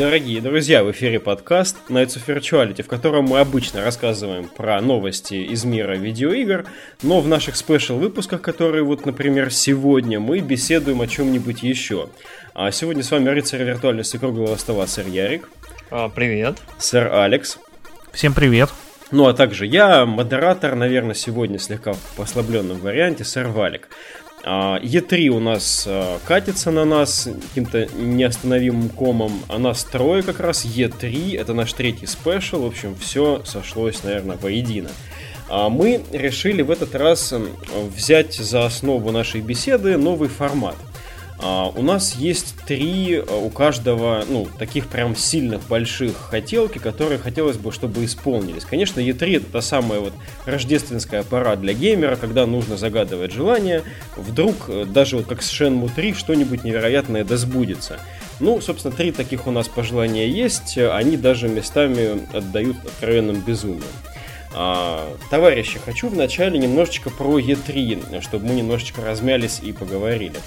Дорогие друзья, в эфире подкаст Nights of Virtuality, в котором мы обычно рассказываем про новости из мира видеоигр, но в наших спешл-выпусках, которые вот, например, сегодня, мы беседуем о чем-нибудь еще. А сегодня с вами рыцарь виртуальности круглого стола, сэр Ярик. А, привет. Сэр Алекс. Всем привет. Ну, а также я, модератор, наверное, сегодня слегка в ослабленном варианте, сэр Валик. Е3 у нас а, катится на нас каким-то неостановимым комом, а нас трое как раз. Е3 это наш третий спешл. В общем, все сошлось, наверное, воедино. А мы решили в этот раз взять за основу нашей беседы новый формат – у нас есть три uh, у каждого, ну, таких прям сильных больших хотелки, которые хотелось бы, чтобы исполнились. Конечно, E3 это та самая вот рождественская пора для геймера, когда нужно загадывать желание, вдруг э, даже вот как с Shenmue 3 что-нибудь невероятное да сбудется. Ну, собственно, три таких у нас пожелания есть, они даже местами отдают откровенным безумием. А, товарищи, хочу вначале немножечко про E3, чтобы мы немножечко размялись и поговорили.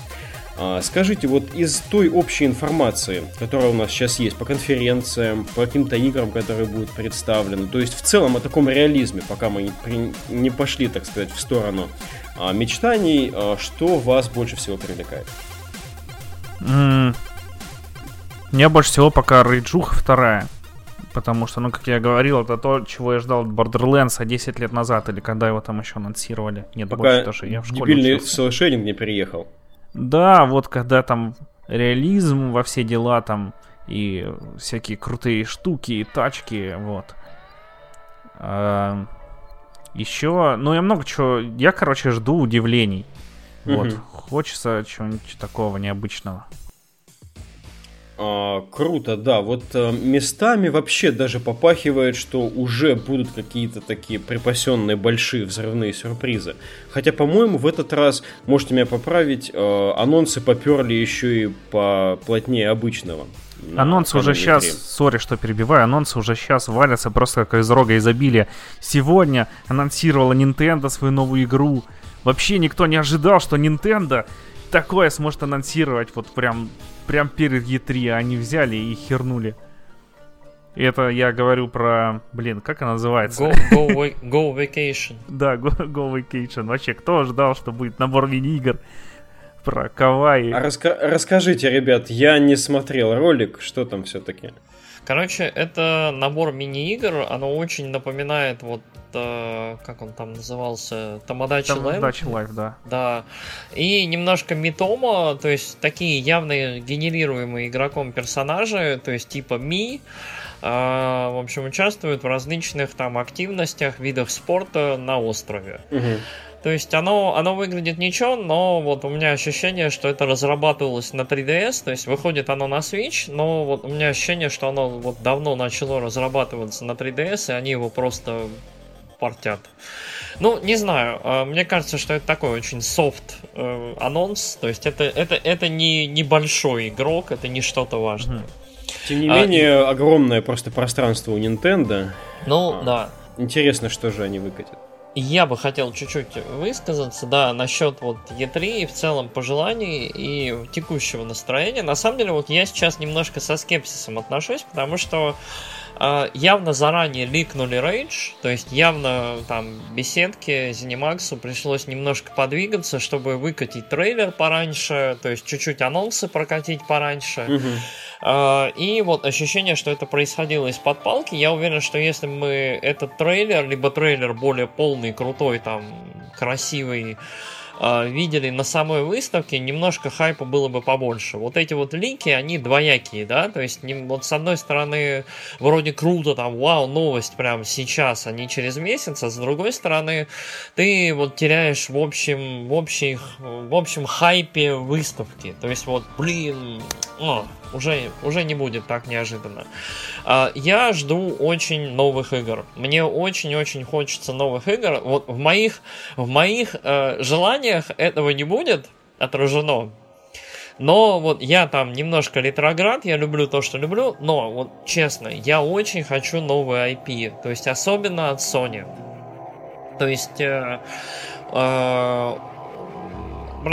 А, скажите, вот из той общей информации, которая у нас сейчас есть по конференциям, по каким-то играм, которые будут представлены, то есть в целом о таком реализме, пока мы не, пошли, так сказать, в сторону а, мечтаний, а, что вас больше всего привлекает? Mm. Меня больше всего пока Рейджуха вторая. Потому что, ну, как я говорил, это то, чего я ждал от Borderlands 10 лет назад, или когда его там еще анонсировали. Нет, Пока больше даже, я в школе дебильный совершенник не переехал. Да, вот когда там реализм во все дела там и всякие крутые штуки и тачки, вот. А, еще, ну я много чего, я, короче, жду удивлений. Вот, хочется чего-нибудь такого необычного. А, круто, да. Вот а, местами вообще даже попахивает, что уже будут какие-то такие припасенные большие взрывные сюрпризы. Хотя, по-моему, в этот раз, можете меня поправить, а, анонсы поперли еще и по плотнее обычного. Анонсы уже сейчас, сори, что перебиваю, анонсы уже сейчас валятся просто как из рога изобилия. Сегодня анонсировала Nintendo свою новую игру. Вообще никто не ожидал, что Nintendo такое сможет анонсировать вот прям прям перед E3 они взяли и хернули. Это я говорю про, блин, как она называется? Go, go, go Vacation. да, go, go Vacation. Вообще, кто ждал, что будет набор мини-игр про Кавай? А раска- расскажите, ребят, я не смотрел ролик, что там все-таки? Короче, это набор мини-игр, оно очень напоминает вот э, как он там назывался, Tomodachi Life. Tomodachi Life, да. Да. И немножко Митома, то есть такие явно генерируемые игроком персонажи, то есть типа Ми, э, в общем, участвуют в различных там активностях, видах спорта на острове. Угу. То есть оно, оно выглядит ничего, но вот у меня ощущение, что это разрабатывалось на 3DS, то есть выходит оно на Switch, но вот у меня ощущение, что оно вот давно начало разрабатываться на 3DS, и они его просто портят. Ну, не знаю, а, мне кажется, что это такой очень софт э, анонс, то есть это, это, это не небольшой игрок, это не что-то важное. Тем не а, менее, огромное просто пространство у Nintendo. Ну, а, да. Интересно, что же они выкатят. Я бы хотел чуть-чуть высказаться, да, насчет вот E3 и в целом пожеланий и текущего настроения. На самом деле, вот я сейчас немножко со скепсисом отношусь, потому что явно заранее ликнули Rage, то есть явно там беседке Zenimax пришлось немножко подвигаться, чтобы выкатить трейлер пораньше, то есть чуть-чуть анонсы прокатить пораньше. А, и вот ощущение, что это происходило из-под палки. Я уверен, что если мы этот трейлер, либо трейлер более полный, крутой, там, красивый, а, видели на самой выставке, немножко хайпа было бы побольше. Вот эти вот линки, они двоякие, да, то есть вот с одной стороны вроде круто, там, вау, новость прямо сейчас, а не через месяц, а с другой стороны ты вот теряешь в общем, в общем, в общем хайпе выставки. То есть вот, блин, о, уже, уже не будет так неожиданно. А, я жду очень новых игр. Мне очень-очень хочется новых игр. Вот в моих, в моих э, желаниях этого не будет отражено. Но вот я там немножко ретроград, я люблю то, что люблю, но вот честно, я очень хочу новые IP, то есть особенно от Sony. То есть э, э,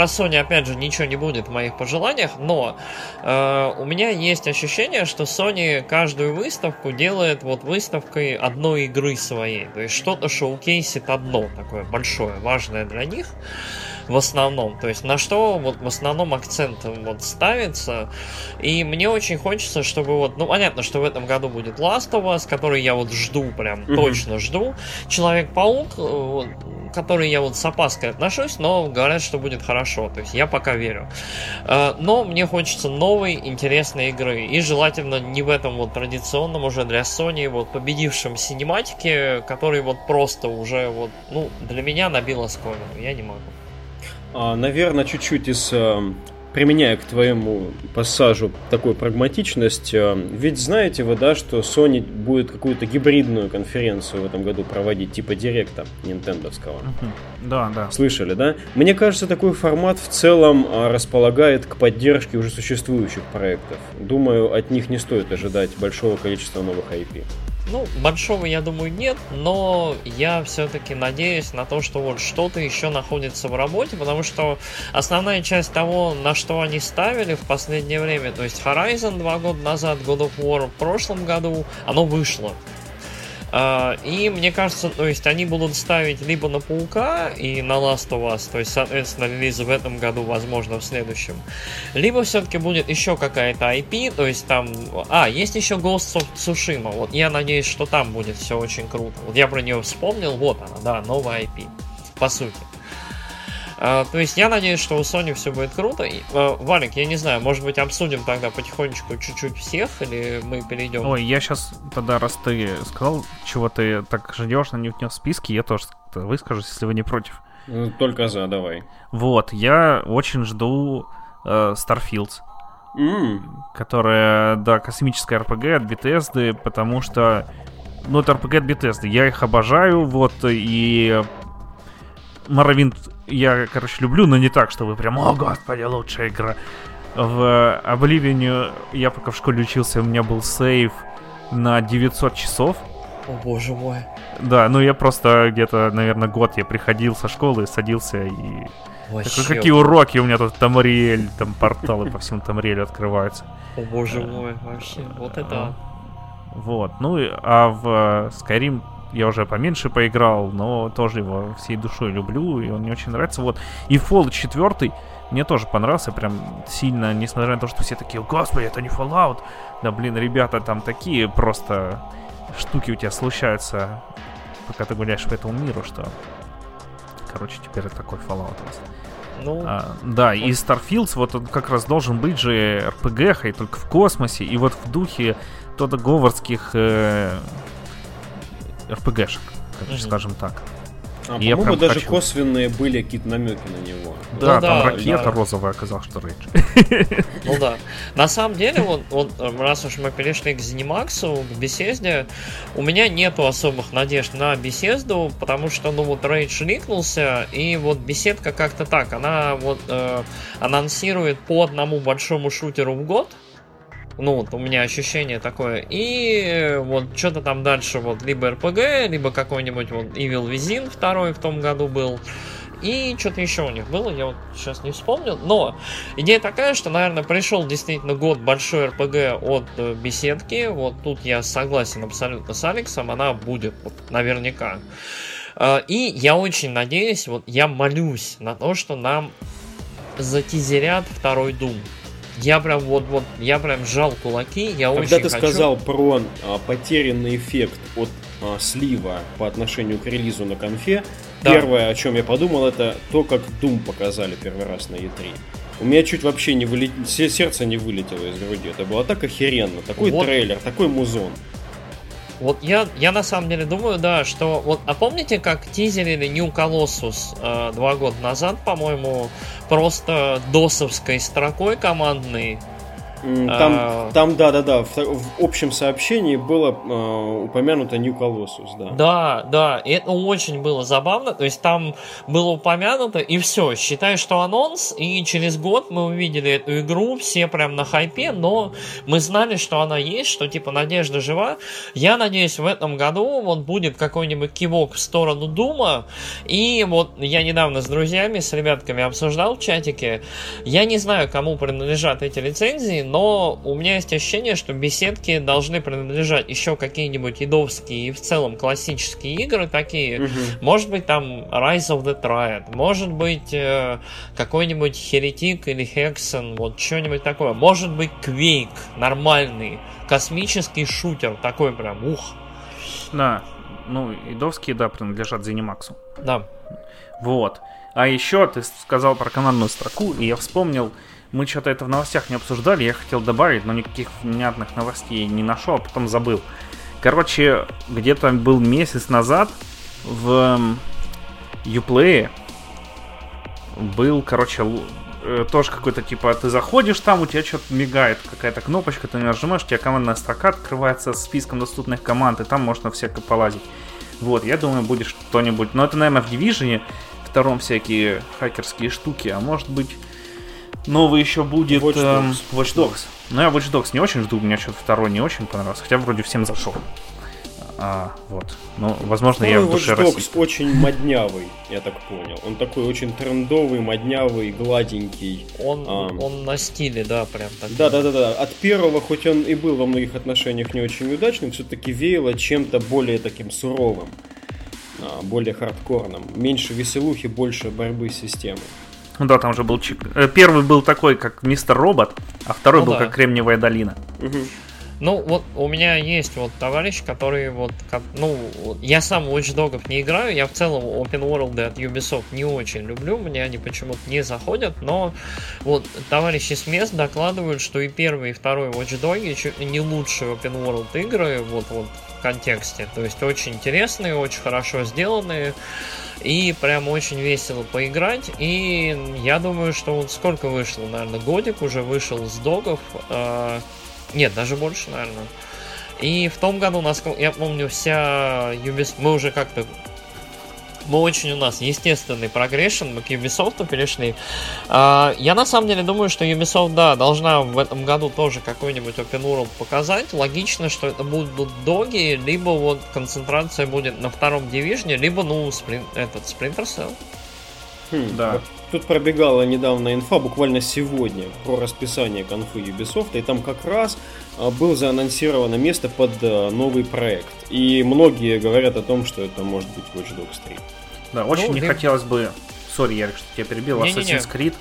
Sony, опять же, ничего не будет в моих пожеланиях, но э, у меня есть ощущение, что Sony каждую выставку делает вот выставкой одной игры своей. То есть что-то шоукейсит одно такое большое, важное для них в основном. То есть на что вот в основном акцент вот ставится. И мне очень хочется, чтобы вот, ну понятно, что в этом году будет Last of Us, который я вот жду, прям mm-hmm. точно жду. Человек-паук, э, который я вот с опаской отношусь, но говорят, что будет хорошо. То есть я пока верю. Э, но мне хочется новой, интересной игры. И желательно не в этом вот традиционном уже для Sony, вот победившем синематике, который вот просто уже вот, ну, для меня набило сколько. Я не могу. А, наверное, чуть-чуть из э, применяя к твоему пассажу такую прагматичность, э, ведь знаете вы, да, что Sony будет какую-то гибридную конференцию в этом году проводить, типа директа нинтендовского. Да, да. Слышали, да? Мне кажется, такой формат в целом а, располагает к поддержке уже существующих проектов. Думаю, от них не стоит ожидать большого количества новых IP. Ну, большого, я думаю, нет, но я все-таки надеюсь на то, что вот что-то еще находится в работе, потому что основная часть того, на что они ставили в последнее время, то есть Horizon два года назад, God of War в прошлом году, оно вышло. А, и мне кажется, то есть они будут ставить либо на Паука и на Last of Us, то есть, соответственно, релиз в этом году, возможно, в следующем. Либо все-таки будет еще какая-то IP, то есть там... А, есть еще Ghost of Tsushima, вот я надеюсь, что там будет все очень круто. Вот я про нее вспомнил, вот она, да, новая IP, по сути. А, то есть я надеюсь, что у Sony все будет круто. И, а, Валик, я не знаю, может быть обсудим тогда потихонечку чуть-чуть всех, или мы перейдем? Ой, я сейчас тогда, раз ты сказал, чего ты так ждешь на них в списке, я тоже выскажусь, если вы не против. Ну, только за, давай. Вот, я очень жду э, Starfields. Mm. Которая, да, космическая RPG от Bethesda, потому что, ну, это RPG от Bethesda, я их обожаю, вот, и Моровинт я, короче, люблю, но не так, чтобы прям, о, господи, лучшая игра. В Oblivion я пока в школе учился, у меня был сейв на 900 часов. О боже мой. Да, ну я просто где-то, наверное, год я приходил со школы, садился и... Вообще, Такой, какие уроки у меня тут Тамариэль, там порталы по всему Тамариэлю открываются. О боже мой, вообще, вот это... Вот, ну а в Skyrim я уже поменьше поиграл, но тоже его всей душой люблю, и он мне очень нравится. Вот. И Fallout 4 мне тоже понравился прям сильно, несмотря на то, что все такие, господи, это не Fallout. Да, блин, ребята, там такие просто штуки у тебя случаются, пока ты гуляешь по этому миру, что... Короче, теперь это такой Fallout у вас. Ну, а, да, и Starfields вот он как раз должен быть же RPG, и только в космосе, и вот в духе Тодда Говардских э, РПГшек, mm-hmm. скажем так. А, по-моему, даже хочу... косвенные были какие-то намеки на него. Да, ну, там да, ракета да. розовая оказалась, что Рейдж. Ну да. На самом деле, вот, вот раз уж мы перешли к Zenimax, к беседе, у меня нету особых надежд на беседу, потому что, ну вот, Рейдж ликнулся, и вот беседка как-то так, она вот э, анонсирует по одному большому шутеру в год, ну, вот у меня ощущение такое. И вот что-то там дальше, вот либо РПГ, либо какой-нибудь вот Evil Within второй в том году был. И что-то еще у них было, я вот сейчас не вспомнил. Но идея такая, что, наверное, пришел действительно год большой РПГ от э, беседки. Вот тут я согласен абсолютно с Алексом, она будет вот, наверняка. Э, и я очень надеюсь, вот я молюсь на то, что нам затизерят второй Doom. Я прям вот, вот, я прям сжал кулаки, я Когда очень ты хочу... сказал про а, потерянный эффект от а, слива по отношению к релизу на конфе, да. первое, о чем я подумал, это то, как Doom показали первый раз на E3. У меня чуть вообще не вылет... сердце не вылетело из груди. Это было так охеренно. Такой вот. трейлер, такой музон. Вот я, я на самом деле думаю, да, что вот, а помните, как тизерили New Colossus э, два года назад, по-моему, просто досовской строкой командной Там, а... там да, да, да, в, в общем сообщении было э, упомянуто New Colossus, да. Да, да, и это очень было забавно, то есть там было упомянуто, и все, считай, что анонс, и через год мы увидели эту игру, все прям на хайпе, но мы знали, что она есть, что типа надежда жива. Я надеюсь, в этом году вот будет какой-нибудь кивок в сторону Дума, и вот я недавно с друзьями, с ребятками обсуждал в чатике, я не знаю, кому принадлежат эти лицензии, но у меня есть ощущение, что беседки должны принадлежать еще какие-нибудь идовские и в целом классические игры такие. Угу. Может быть, там Rise of the Triad, может быть, э, какой-нибудь Heretic или Hexen, вот что-нибудь такое. Может быть, Quake, нормальный, космический шутер, такой прям, ух. Да, ну, идовские, да, принадлежат Zenimax. Да. Вот. А еще ты сказал про командную строку, и я вспомнил, мы что-то это в новостях не обсуждали, я хотел добавить, но никаких внятных новостей не нашел, а потом забыл. Короче, где-то был месяц назад в Uplay был, короче, э, тоже какой-то типа, ты заходишь там, у тебя что-то мигает, какая-то кнопочка, ты нажимаешь, у тебя командная строка открывается с списком доступных команд, и там можно всякое полазить. Вот, я думаю, будет что-нибудь. Но это, наверное, в Division втором всякие хакерские штуки, а может быть Новый еще будет Watch Dogs. Э, Watch Dogs. Ну, я Watch Dogs не очень жду, мне что-то второй не очень понравился, хотя вроде всем зашел. А, вот. Ну, возможно, ну, я в душе Watch Dogs очень моднявый, я так понял. Он такой очень трендовый, моднявый, гладенький. Он, а, он на стиле, да, прям так. Да, да, да, да. От первого, хоть он и был во многих отношениях не очень удачным, все-таки веяло чем-то более таким суровым, а, более хардкорным. Меньше веселухи, больше борьбы с системой. Ну да, там же был... Э, первый был такой, как Мистер Робот, а второй ну, был да. как Кремниевая долина. Угу. Ну, вот у меня есть вот товарищ, который вот, как, ну, я сам Watch Dogs не играю, я в целом Open World от Ubisoft не очень люблю, мне они почему-то не заходят, но вот товарищи с мест докладывают, что и первый, и второй Watch Dogs не лучшие Open World игры, вот, вот в контексте, то есть очень интересные, очень хорошо сделанные, и прям очень весело поиграть. И я думаю, что вот сколько вышло, наверное, годик уже вышел с догов. Э, нет, даже больше, наверное. И в том году, насколько я помню, вся Ubisoft, мы уже как-то мы очень у нас естественный прогрессион, мы к Ubisoft перешли. А, я на самом деле думаю, что Ubisoft, да, должна в этом году тоже какой-нибудь Open World показать. Логично, что это будут доги, либо вот концентрация будет на втором дивизионе, либо, ну, сприн... этот Splinter Cell. Хм, да. Тут пробегала недавно инфа, буквально сегодня, про расписание конфы Ubisoft, и там как раз а, был заанонсировано место под а, новый проект. И многие говорят о том, что это может быть Watch Dogs 3. Да, очень ну, не ты... хотелось бы... Сори, Ярик, что тебя перебил. Не, Assassin's Creed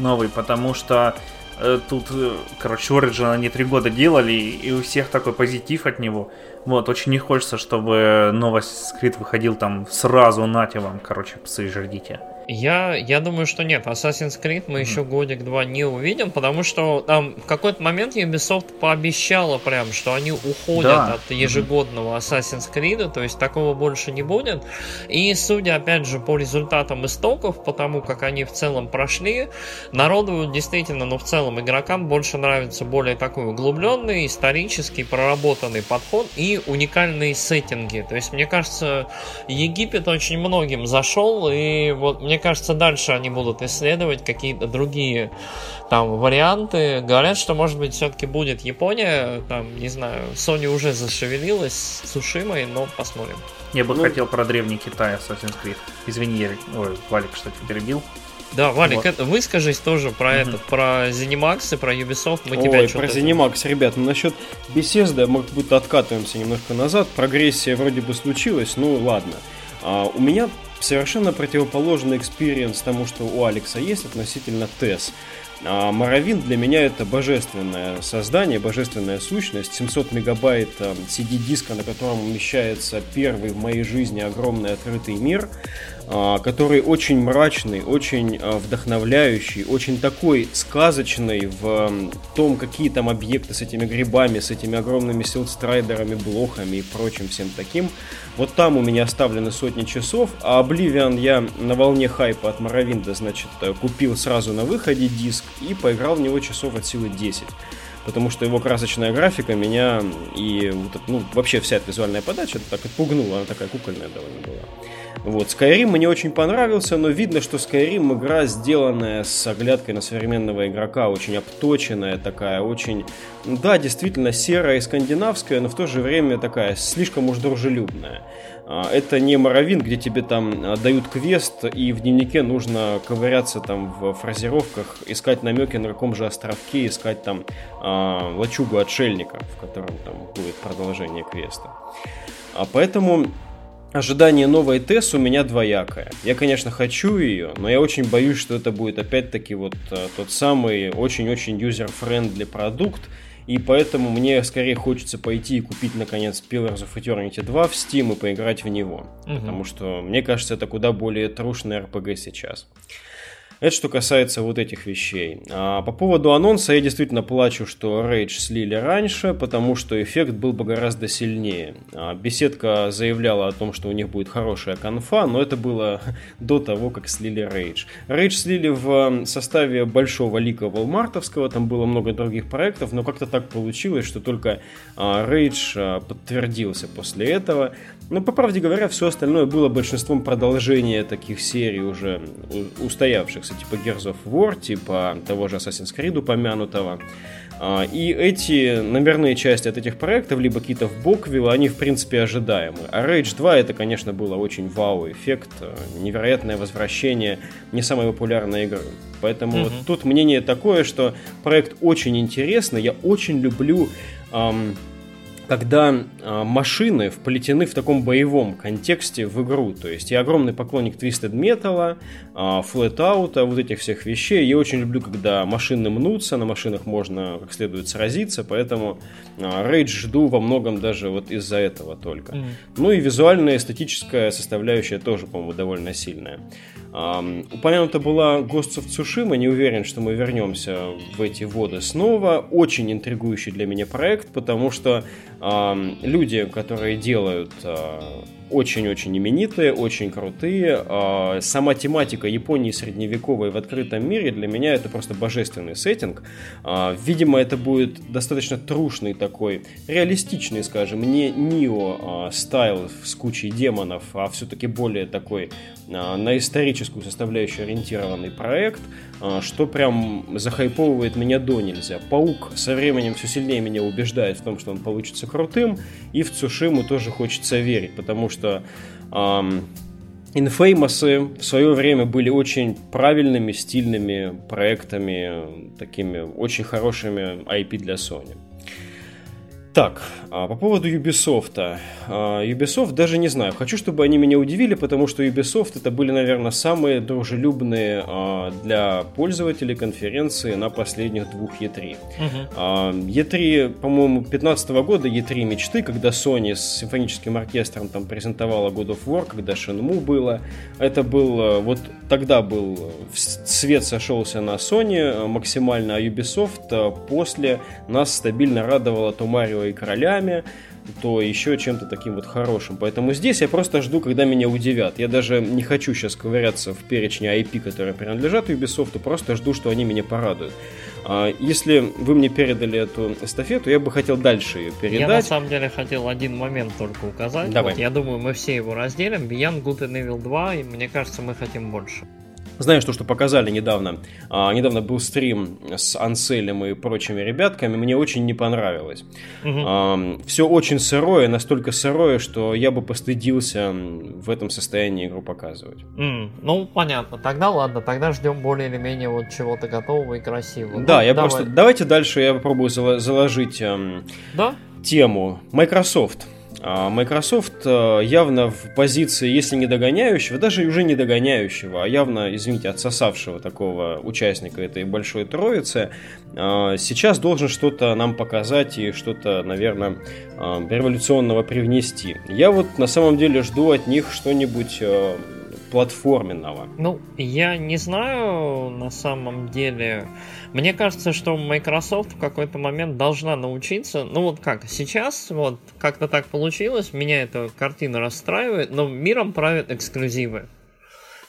новый, потому что э, тут, э, короче, Origin они три года делали, и у всех такой позитив от него. Вот, очень не хочется, чтобы новый Assassin's Creed выходил там сразу, нате вам, короче, псы, ждите. Я, я думаю, что нет. Assassin's Creed мы mm-hmm. еще годик-два не увидим, потому что там в какой-то момент Ubisoft пообещала прям, что они уходят да. от ежегодного. Assassin's Creed, то есть такого больше не будет. И судя, опять же, по результатам истоков, по тому, как они в целом прошли, народу действительно, ну, в целом игрокам больше нравится более такой углубленный, исторический, проработанный подход и уникальные сеттинги. То есть, мне кажется, Египет очень многим зашел, и вот мне мне кажется, дальше они будут исследовать какие-то другие там варианты. Говорят, что может быть все-таки будет Япония, там, не знаю, Sony уже зашевелилась с Сушимой, но посмотрим. Я бы ну, хотел про древний Китай Assassin's Creed. Извини, я, ой, Валик, что тебя перебил. Да, Валик, вот. это, выскажись тоже про угу. это, про Zenimax и про Ubisoft. Мы Ой, тебя про Zenimax, ребят, ну насчет Bethesda мы как будто откатываемся немножко назад. Прогрессия вроде бы случилась, ну ладно. А, у меня совершенно противоположный experience тому, что у Алекса есть относительно TES. А Morrowind для меня это божественное создание, божественная сущность. 700 мегабайт CD-диска, на котором умещается первый в моей жизни огромный открытый мир, который очень мрачный, очень а, вдохновляющий, очень такой сказочный в том, какие там объекты с этими грибами, с этими огромными силстрайдерами, блохами и прочим всем таким. Вот там у меня оставлены сотни часов, а Oblivion я на волне хайпа от Моровинда, значит, купил сразу на выходе диск и поиграл в него часов от силы 10. потому что его красочная графика меня и вот, ну, вообще вся эта визуальная подача так отпугнула, она такая кукольная довольно была. Вот, Skyrim мне очень понравился, но видно, что Skyrim игра, сделанная с оглядкой на современного игрока, очень обточенная такая, очень, да, действительно серая и скандинавская, но в то же время такая слишком уж дружелюбная. А, это не Morrowind, где тебе там а, дают квест, и в дневнике нужно ковыряться там в фразировках, искать намеки на каком же островке, искать там э, лачугу отшельника, в котором там будет продолжение квеста. А поэтому ожидание новой TES у меня двоякое. Я, конечно, хочу ее, но я очень боюсь, что это будет опять-таки вот а, тот самый очень-очень user-friendly продукт, и поэтому мне скорее хочется пойти и купить, наконец, Pillars of Eternity 2 в Steam и поиграть в него. Угу. Потому что, мне кажется, это куда более трушный RPG сейчас. Это что касается вот этих вещей. А по поводу анонса я действительно плачу, что Rage слили раньше, потому что эффект был бы гораздо сильнее. А беседка заявляла о том, что у них будет хорошая конфа, но это было до того, как слили Rage. Rage слили в составе большого лика Walmartовского, там было много других проектов, но как-то так получилось, что только а, Rage а, подтвердился после этого. Но, по правде говоря, все остальное было большинством продолжения таких серий уже устоявшихся, типа Gears of War, типа того же Assassin's Creed упомянутого. А, и эти номерные части от этих проектов, либо какие-то в Боквилл, они, в принципе, ожидаемы. А Rage 2 это, конечно, было очень вау-эффект, невероятное возвращение не самой популярной игры. Поэтому mm-hmm. вот тут мнение такое, что проект очень интересный, я очень люблю... Эм, когда э, машины вплетены в таком боевом контексте в игру. То есть я огромный поклонник Twisted Metal, э, Flatout, вот этих всех вещей. Я очень люблю, когда машины мнутся, на машинах можно как следует сразиться, поэтому э, Rage жду во многом даже вот из-за этого только. Mm. Ну и визуальная эстетическая составляющая тоже, по-моему, довольно сильная. Um, упомянута была Ghost of Tsushima, не уверен, что мы вернемся в эти воды снова. Очень интригующий для меня проект, потому что люди, которые делают uh, очень-очень именитые, очень крутые. А, сама тематика Японии средневековой в открытом мире для меня это просто божественный сеттинг. А, видимо, это будет достаточно трушный такой, реалистичный, скажем, не Нио а, стайл с кучей демонов, а все-таки более такой на историческую составляющую ориентированный проект, что прям захайповывает меня до нельзя. Паук со временем все сильнее меня убеждает в том, что он получится крутым, и в Цушиму тоже хочется верить, потому что что эм, Infamous в свое время были очень правильными, стильными проектами, такими очень хорошими IP для Sony. Так, а по поводу Ubisoft. А, Ubisoft даже не знаю. Хочу, чтобы они меня удивили, потому что Ubisoft это были, наверное, самые дружелюбные а, для пользователей конференции на последних двух E3. Угу. E3, по-моему, 15 года E3 мечты, когда Sony с симфоническим оркестром там презентовала God of War, когда Shenmue было. Это был, вот тогда был, свет сошелся на Sony максимально, а Ubisoft после нас стабильно радовала то Марио и королями, то еще чем-то таким вот хорошим. Поэтому здесь я просто жду, когда меня удивят. Я даже не хочу сейчас ковыряться в перечне IP, которые принадлежат Ubisoft, просто жду, что они меня порадуют. А если вы мне передали эту эстафету, я бы хотел дальше ее передать. Я на самом деле хотел один момент только указать. Давай. Вот, я думаю, мы все его разделим. Beyond Good and Evil 2, и мне кажется, мы хотим больше. Знаешь, то, что показали недавно. А, недавно был стрим с Анселем и прочими ребятками. Мне очень не понравилось. Угу. А, все очень сырое, настолько сырое, что я бы постыдился в этом состоянии игру показывать. Mm, ну, понятно. Тогда ладно, тогда ждем более или менее вот чего-то готового и красивого. Да, ну, я давай. просто... Давайте дальше я попробую заложить эм, да? тему. Microsoft. А Microsoft э, явно в позиции, если не догоняющего, даже уже не догоняющего, а явно, извините, отсосавшего такого участника этой большой троицы, э, сейчас должен что-то нам показать и что-то, наверное, э, революционного привнести. Я вот на самом деле жду от них что-нибудь платформенного. Ну, я не знаю на самом деле. Мне кажется, что Microsoft в какой-то момент должна научиться. Ну вот как, сейчас вот как-то так получилось, меня эта картина расстраивает, но миром правят эксклюзивы.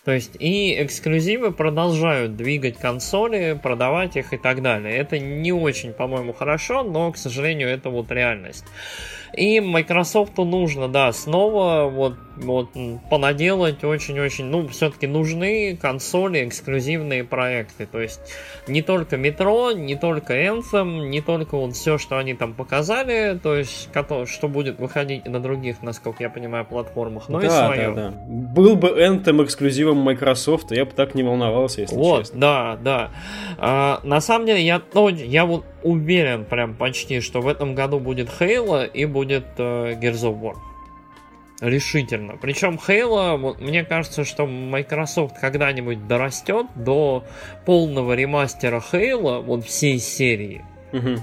То есть и эксклюзивы продолжают двигать консоли, продавать их и так далее. Это не очень, по-моему, хорошо, но, к сожалению, это вот реальность. И Microsoft нужно, да, снова вот, вот понаделать очень-очень, ну, все-таки нужны консоли, эксклюзивные проекты. То есть не только Metro, не только Anthem, не только вот все, что они там показали, то есть что будет выходить на других, насколько я понимаю, платформах, но да, и свое. Да, да. Был бы Anthem эксклюзивом Microsoft, я бы так не волновался, если вот, честно. да, да. А, на самом деле, я, ну, я вот уверен прям почти, что в этом году будет Halo и будет э, Gears of War. Решительно. Причем Halo, вот, мне кажется, что Microsoft когда-нибудь дорастет до полного ремастера Halo, вот всей серии. Угу.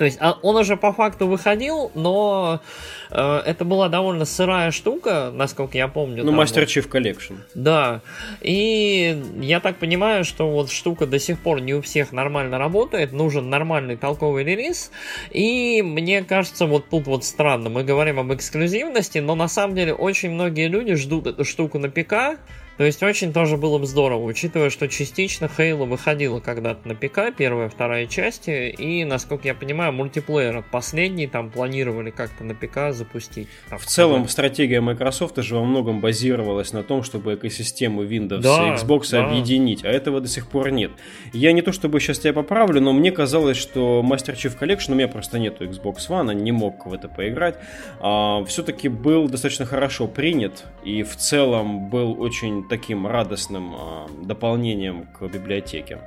То есть а, он уже по факту выходил, но э, это была довольно сырая штука, насколько я помню. Ну, Master вот. Chief Collection. Да. И я так понимаю, что вот штука до сих пор не у всех нормально работает, нужен нормальный толковый релиз. И мне кажется, вот тут вот странно, мы говорим об эксклюзивности, но на самом деле очень многие люди ждут эту штуку на ПК, то есть очень тоже было бы здорово, учитывая, что частично Хейла выходила когда-то на ПК, первая, вторая части, и, насколько я понимаю, мультиплеер последний там планировали как-то на ПК запустить. Там, в целом, стратегия Microsoft же во многом базировалась на том, чтобы экосистему Windows да, и Xbox да. объединить, а этого до сих пор нет. Я не то чтобы сейчас тебя поправлю, но мне казалось, что Master Chief Collection, у меня просто нету Xbox One, не мог в это поиграть, а, все-таки был достаточно хорошо принят, и в целом был очень таким радостным а, дополнением к библиотеке.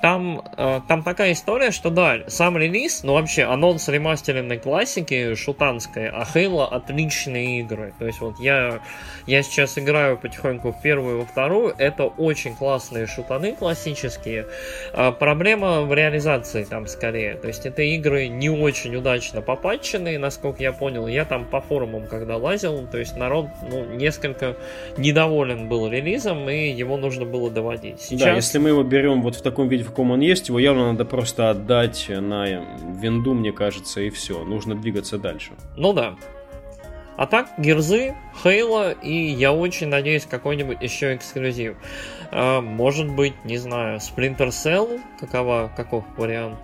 Там, э, там такая история, что да, сам релиз, ну вообще анонс ремастеренной классики шутанской, а Halo отличные игры. То есть вот я, я сейчас играю потихоньку в первую и во вторую, это очень классные шутаны классические. А проблема в реализации там скорее. То есть это игры не очень удачно попатченные, насколько я понял. Я там по форумам когда лазил, то есть народ ну, несколько недоволен был релизом, и его нужно было доводить. Сейчас... Да, если мы его берем вот в таком виде, каком он есть, его явно надо просто отдать на винду, мне кажется, и все. Нужно двигаться дальше. Ну да. А так, Герзы, Хейла и я очень надеюсь какой-нибудь еще эксклюзив. А, может быть, не знаю, Splinter Cell, какова, каков вариант?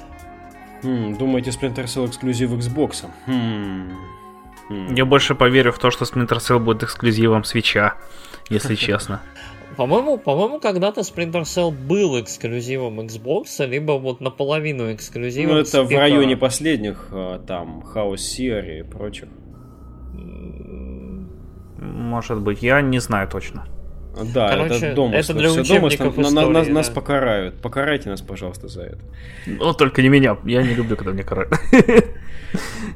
Хм, думаете, Splinter Cell эксклюзив Xbox? Хм. Хм. Я больше поверю в то, что Splinter Cell будет эксклюзивом свеча, если честно. По-моему, по-моему, когда-то Splinter Cell был эксклюзивом Xbox, либо вот наполовину эксклюзивом. Ну, это в районе последних, а, там, House Series и прочих. Может быть, я не знаю точно. Да, Короче, это домыслы. Это для Все домыслы. Истории, на, на, да. Нас покарают. Покарайте нас, пожалуйста, за это. Ну, только не меня. Я не люблю, когда меня карают.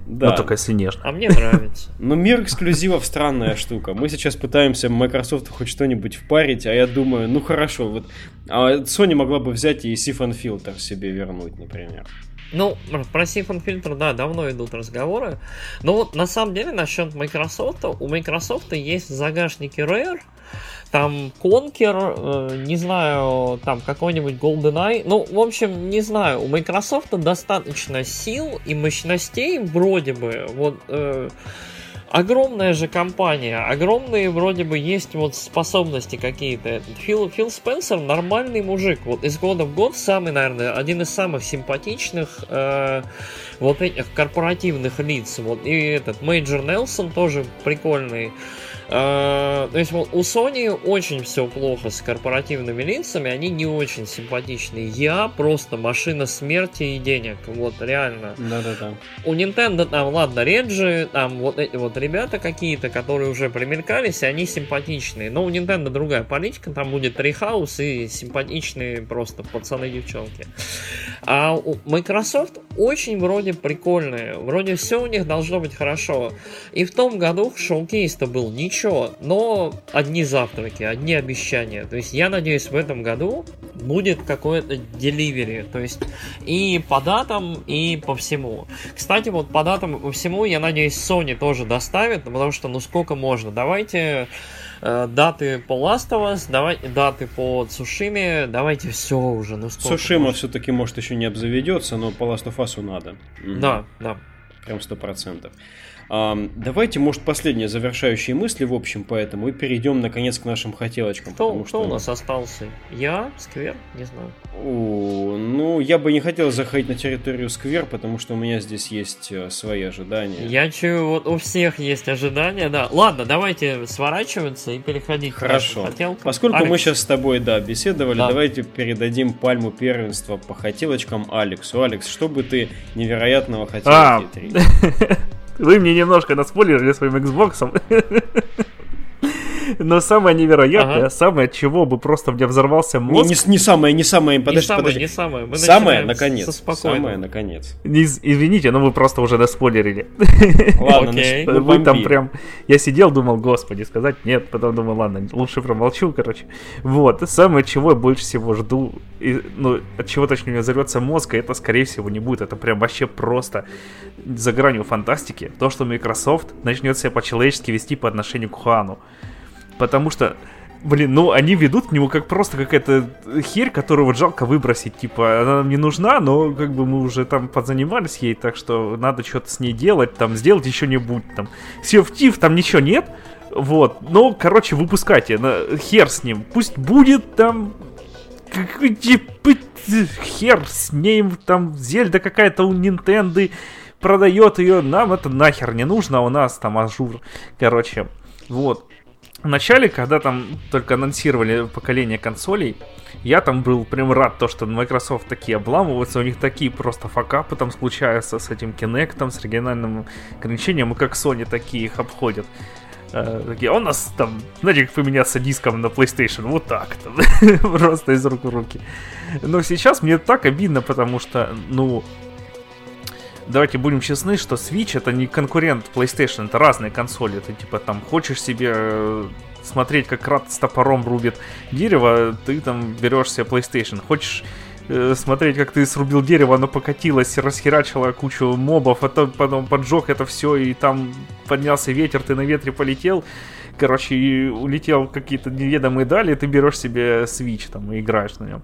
Да. Но только если нежно. А мне нравится. Но мир эксклюзивов странная штука. Мы сейчас пытаемся Microsoft хоть что-нибудь впарить, а я думаю, ну хорошо, вот а Sony могла бы взять и Siphon Filter себе вернуть, например. Ну, про Filter, да, давно идут разговоры. Но вот на самом деле насчет Microsoft, у Microsoft есть в загашнике Rare, там Конкер, э, не знаю, там какой-нибудь GoldenEye. Ну, в общем, не знаю, у Microsoft достаточно сил и мощностей вроде бы. Вот э, огромная же компания, огромные вроде бы есть вот способности какие-то. Фил, Фил Спенсер нормальный мужик. Вот из года в год самый, наверное, один из самых симпатичных э, вот этих корпоративных лиц. Вот и этот Major Nelson тоже прикольный. А, то есть вот у Sony очень все плохо с корпоративными лицами, они не очень симпатичные. Я просто машина смерти и денег, вот реально. Да-да-да. У Nintendo там, ладно, Реджи, там вот эти вот ребята какие-то, которые уже примелькались, они симпатичные. Но у Nintendo другая политика, там будет Treehouse и симпатичные просто пацаны-девчонки. А у Microsoft очень вроде прикольные, вроде все у них должно быть хорошо. И в том году шоу-кейс-то был ничего ничего, но одни завтраки, одни обещания. То есть я надеюсь, в этом году будет какое-то деливери. То есть и по датам, и по всему. Кстати, вот по датам и по всему, я надеюсь, Sony тоже доставит, потому что ну сколько можно. Давайте э, даты по Last of Us, давайте даты по Цушиме, давайте все уже. Ну, Сушима все-таки, может, еще не обзаведется, но по Last of Us надо. Да, да. прям сто процентов. Давайте, может, последние завершающие мысли, в общем, поэтому и перейдем, наконец, к нашим хотелочкам. Кто, кто что... у нас остался? Я? Сквер? Не знаю. О, ну, я бы не хотел заходить на территорию Сквер, потому что у меня здесь есть э, свои ожидания. Я чую, вот у всех есть ожидания, да. Ладно, давайте сворачиваться и переходить Хорошо. к хотелкам. Поскольку Алекс. мы сейчас с тобой, да, беседовали, да. давайте передадим пальму первенства по хотелочкам Алексу. Алекс, что бы ты невероятного хотел а. Вы мне немножко наспойлерили своим Xbox. Но самое невероятное, ага. самое, чего бы просто мне взорвался мозг... Не, не, не самое, не самое, подожди, не самое, подожди. Не самое, Мы самое, наконец. Самое, наконец. Не, извините, но вы просто уже наспойлерили. Ладно, okay. ну, вы там прям... Я сидел, думал, господи, сказать нет, потом думал, ладно, лучше промолчу, короче. Вот, самое, чего я больше всего жду, и, ну, от чего, точнее, мне взорвется мозг, это, скорее всего, не будет. Это прям вообще просто за гранью фантастики. То, что Microsoft начнет себя по-человечески вести по отношению к Хуану. Потому что, блин, ну они ведут к нему как просто какая-то херь, которую вот жалко выбросить. Типа, она нам не нужна, но как бы мы уже там подзанимались ей, так что надо что-то с ней делать, там, сделать еще нибудь там. Sea of Thieves, там ничего нет, вот, ну, короче, выпускайте, на, хер с ним, пусть будет там хер с ним, там Zelda какая-то у Nintendo продает ее, нам это нахер не нужно, а у нас там Azure, короче, вот. В начале, когда там только анонсировали поколение консолей, я там был прям рад, то, что Microsoft такие обламываются, у них такие просто факапы там случаются с этим Kinect, с региональным ограничением, и как Sony такие их обходят. Uh, такие, «А у нас там, знаете, как поменяться диском на PlayStation, вот так, просто из рук в руки. Но сейчас мне так обидно, потому что, ну, давайте будем честны, что Switch это не конкурент PlayStation, это разные консоли. Это типа там хочешь себе э, смотреть, как Крат с топором рубит дерево, ты там берешь себе PlayStation. Хочешь э, смотреть, как ты срубил дерево, оно покатилось, расхерачило кучу мобов, а потом поджег это все, и там поднялся ветер, ты на ветре полетел, короче, и улетел какие-то неведомые дали, и ты берешь себе Switch там и играешь на нем.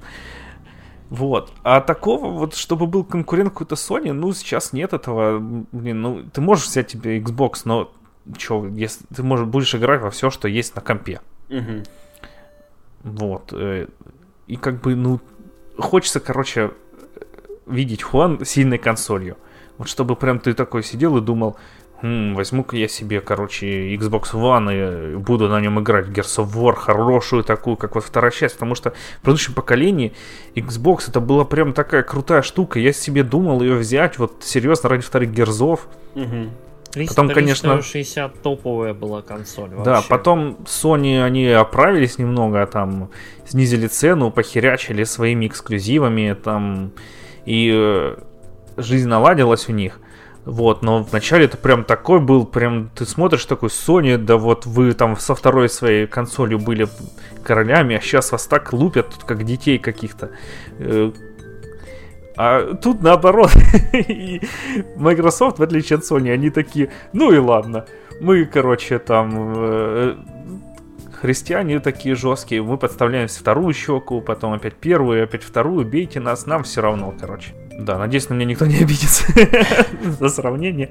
Вот. А такого вот, чтобы был конкурент какой-то Sony, ну, сейчас нет этого. Блин, ну, ты можешь взять тебе Xbox, но что, если ты можешь, будешь играть во все, что есть на компе. Угу. Вот. Э, и как бы, ну, хочется, короче, видеть Хуан сильной консолью. Вот чтобы прям ты такой сидел и думал, Хм, возьму-ка я себе, короче, Xbox One и буду на нем играть в Gears of War, хорошую такую, как вот вторая часть, потому что в предыдущем поколении Xbox это была прям такая крутая штука, я себе думал ее взять, вот серьезно, ради вторых Герзов. Угу. 300, потом, конечно, 60 топовая была консоль. Вообще. Да, потом Sony они оправились немного, там снизили цену, похерячили своими эксклюзивами, там и э, жизнь наладилась у них. Вот, но вначале это прям такой был, прям ты смотришь такой Sony, да вот вы там со второй своей консолью были королями, а сейчас вас так лупят, тут как детей каких-то. Э, а тут наоборот. Microsoft, в отличие от Sony, они такие, ну и ладно. Мы, короче, там э, христиане такие жесткие, мы подставляемся вторую щеку, потом опять первую, опять вторую, бейте нас, нам все равно, короче. Да, надеюсь, на меня никто не обидится за сравнение.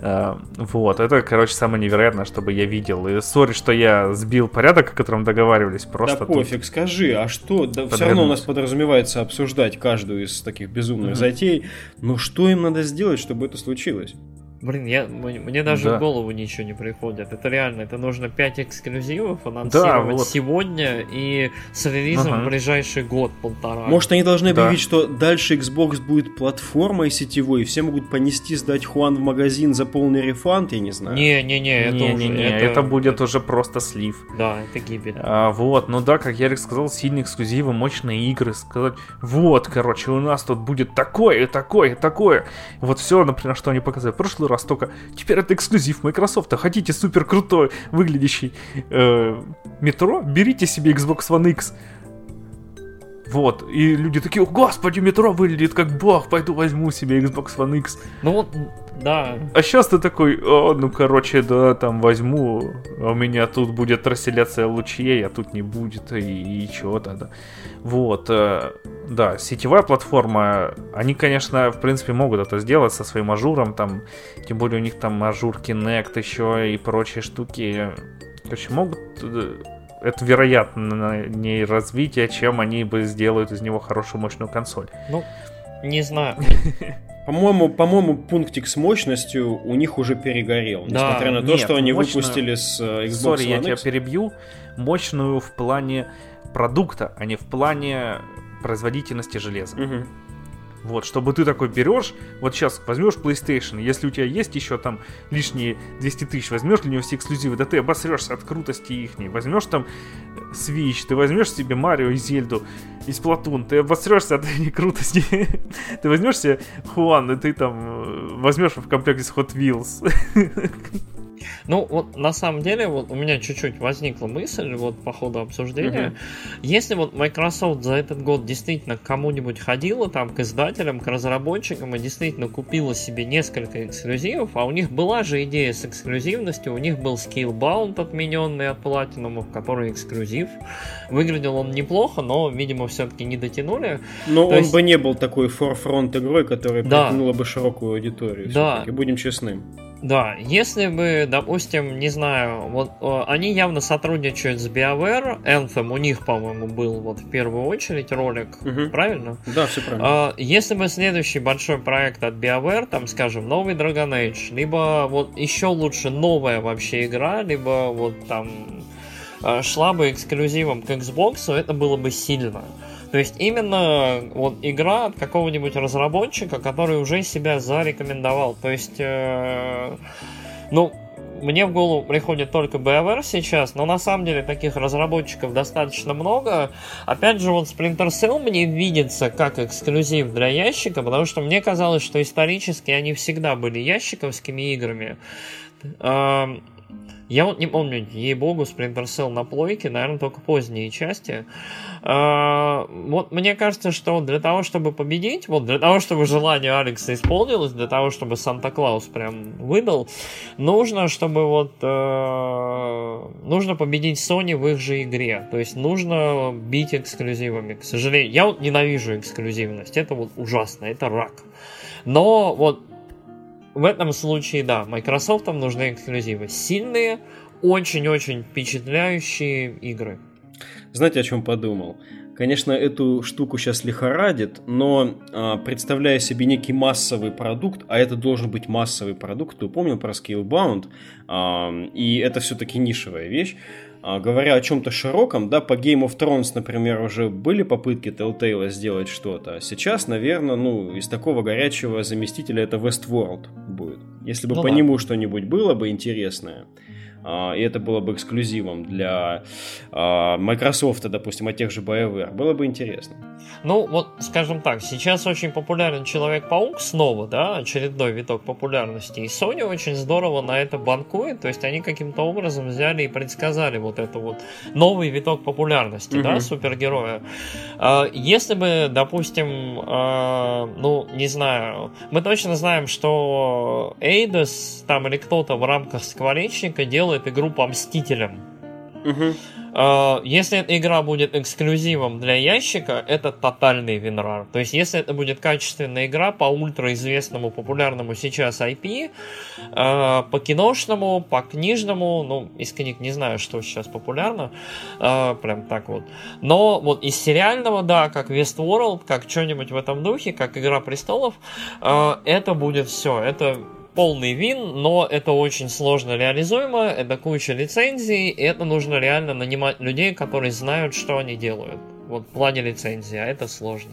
А, вот, это, короче, самое невероятное, чтобы я видел. И сори, что я сбил порядок, о котором договаривались. Просто да пофиг, скажи, а что? Да, все равно у нас подразумевается обсуждать каждую из таких безумных затей. Но что им надо сделать, чтобы это случилось? Блин, я, мне даже да. в голову ничего не приходит. Это реально, это нужно 5 эксклюзивов анонсировать да, вот. сегодня и с релизом ага. в ближайший год-полтора. Может, они должны да. объявить, что дальше Xbox будет платформой сетевой, и все могут понести, сдать Хуан в магазин за полный рефанд, я не знаю. Не-не-не, это, не, не, не, это... это будет уже просто слив. Да, это гибель. А, вот, ну да, как Ярик сказал, сильные эксклюзивы, мощные игры. Сказать, вот, короче, у нас тут будет такое, такое, такое. Вот все, например, что они показали. Прошлый раз только теперь это эксклюзив Microsoft. Хотите супер крутой выглядящий э, метро? Берите себе Xbox One X. Вот, и люди такие, господи, метро выглядит как бог, пойду возьму себе Xbox One X. Ну вот, да. А сейчас ты такой, О, ну короче, да, там возьму, а у меня тут будет трансляция лучей, а тут не будет, и, и чего тогда. Вот, э, да, сетевая платформа, они, конечно, в принципе, могут это сделать со своим Azure ом, там, тем более у них там Azure Kinect еще и прочие штуки. Короче, могут э, это вероятнее развитие, чем они бы сделают из него хорошую мощную консоль. Ну, не знаю. По-моему, по-моему, пунктик с мощностью у них уже перегорел. Да. Несмотря на то, Нет, что они мощную... выпустили с э, Xbox Sorry, One я тебя перебью. Мощную в плане продукта, а не в плане производительности железа. Угу. Вот, чтобы ты такой берешь, вот сейчас возьмешь PlayStation, если у тебя есть еще там лишние 200 тысяч, возьмешь для него все эксклюзивы, да ты обосрешься от крутости их. Возьмешь там Switch, ты возьмешь себе Марио и Зельду и Splatoon, ты обосрешься от этой крутости. ты возьмешь себе Хуан, и ты там э, возьмешь в комплекте с Hot Wheels. Ну, вот на самом деле, вот у меня чуть-чуть возникла мысль, вот по ходу обсуждения. Uh-huh. Если вот Microsoft за этот год действительно кому-нибудь ходила там к издателям, к разработчикам и действительно купила себе несколько эксклюзивов, а у них была же идея с эксклюзивностью, у них был Scalebound отмененный от Platinum, который эксклюзив. Выглядел он неплохо, но, видимо, все-таки не дотянули. Но То он есть... бы не был такой форфронт игрой, которая да. притянула бы широкую аудиторию. Да. Будем честны. Да, если бы, допустим, не знаю, вот э, они явно сотрудничают с BioWare, Anthem у них, по-моему, был вот в первую очередь ролик, угу. правильно? Да, все правильно. Э, если бы следующий большой проект от BioWare, там, скажем, новый Dragon Age, либо вот еще лучше новая вообще игра, либо вот там э, шла бы эксклюзивом к Xbox, это было бы сильно. То есть именно вот игра от какого-нибудь разработчика, который уже себя зарекомендовал. То есть, э, ну, мне в голову приходит только BioWare сейчас, но на самом деле таких разработчиков достаточно много. Опять же, вот Splinter Cell мне видится как эксклюзив для ящика, потому что мне казалось, что исторически они всегда были ящиковскими играми. Я вот не помню, ей-богу, Splinter Cell на плойке, наверное, только поздние части. А, вот мне кажется, что для того, чтобы победить, вот для того, чтобы желание Алекса исполнилось, для того, чтобы Санта-Клаус прям выдал, нужно, чтобы вот э, нужно победить Sony в их же игре. То есть нужно бить эксклюзивами. К сожалению, я вот ненавижу эксклюзивность. Это вот ужасно, это рак. Но вот в этом случае, да, Microsoft нужны эксклюзивы. Сильные, очень-очень впечатляющие игры. Знаете, о чем подумал? Конечно, эту штуку сейчас лихорадит, но а, представляя себе некий массовый продукт, а это должен быть массовый продукт, ты помнил про Scalebound, а, и это все-таки нишевая вещь, говоря о чем-то широком, да, по Game of Thrones, например, уже были попытки Telltale сделать что-то. А сейчас, наверное, ну, из такого горячего заместителя это Westworld будет. Если бы ну, по да. нему что-нибудь было бы интересное. А, и это было бы эксклюзивом для а, Microsoft, допустим, от тех же BioWare. Было бы интересно. Ну, вот, скажем так, сейчас очень популярен Человек-паук снова, да, очередной виток популярности, и Sony очень здорово на это банкует, то есть они каким-то образом взяли и предсказали вот это вот новый виток популярности, угу. да, супергероя. А, если бы, допустим, ну, не знаю, мы точно знаем, что Эйдос там или кто-то в рамках Скворечника делает делает игру по Мстителям. Угу. Если эта игра будет эксклюзивом для ящика, это тотальный винрар. То есть, если это будет качественная игра по ультраизвестному, популярному сейчас IP, а, по киношному, по книжному, ну, из книг не знаю, что сейчас популярно, а, прям так вот. Но вот из сериального, да, как Westworld, как что-нибудь в этом духе, как Игра Престолов, это будет все. Это полный вин, но это очень сложно реализуемо, это куча лицензий, и это нужно реально нанимать людей, которые знают, что они делают. Вот в плане лицензии, а это сложно.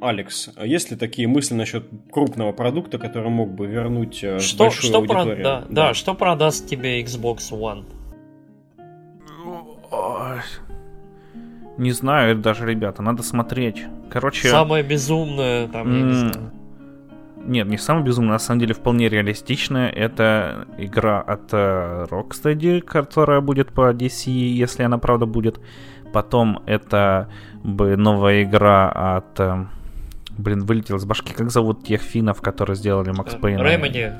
Алекс, а есть ли такие мысли насчет крупного продукта, который мог бы вернуть э, что, большую что аудиторию? Про, да, да. да, что продаст тебе Xbox One? Не знаю даже, ребята, надо смотреть. Короче... Самое безумное, там, я не знаю. Нет, не самая безумная, на самом деле вполне реалистичная. Это игра от э, Rocksteady, которая будет по DC, если она правда будет. Потом это бы новая игра от... Э, блин, вылетел из башки. Как зовут тех финнов, которые сделали Макс Пейна? Remedy.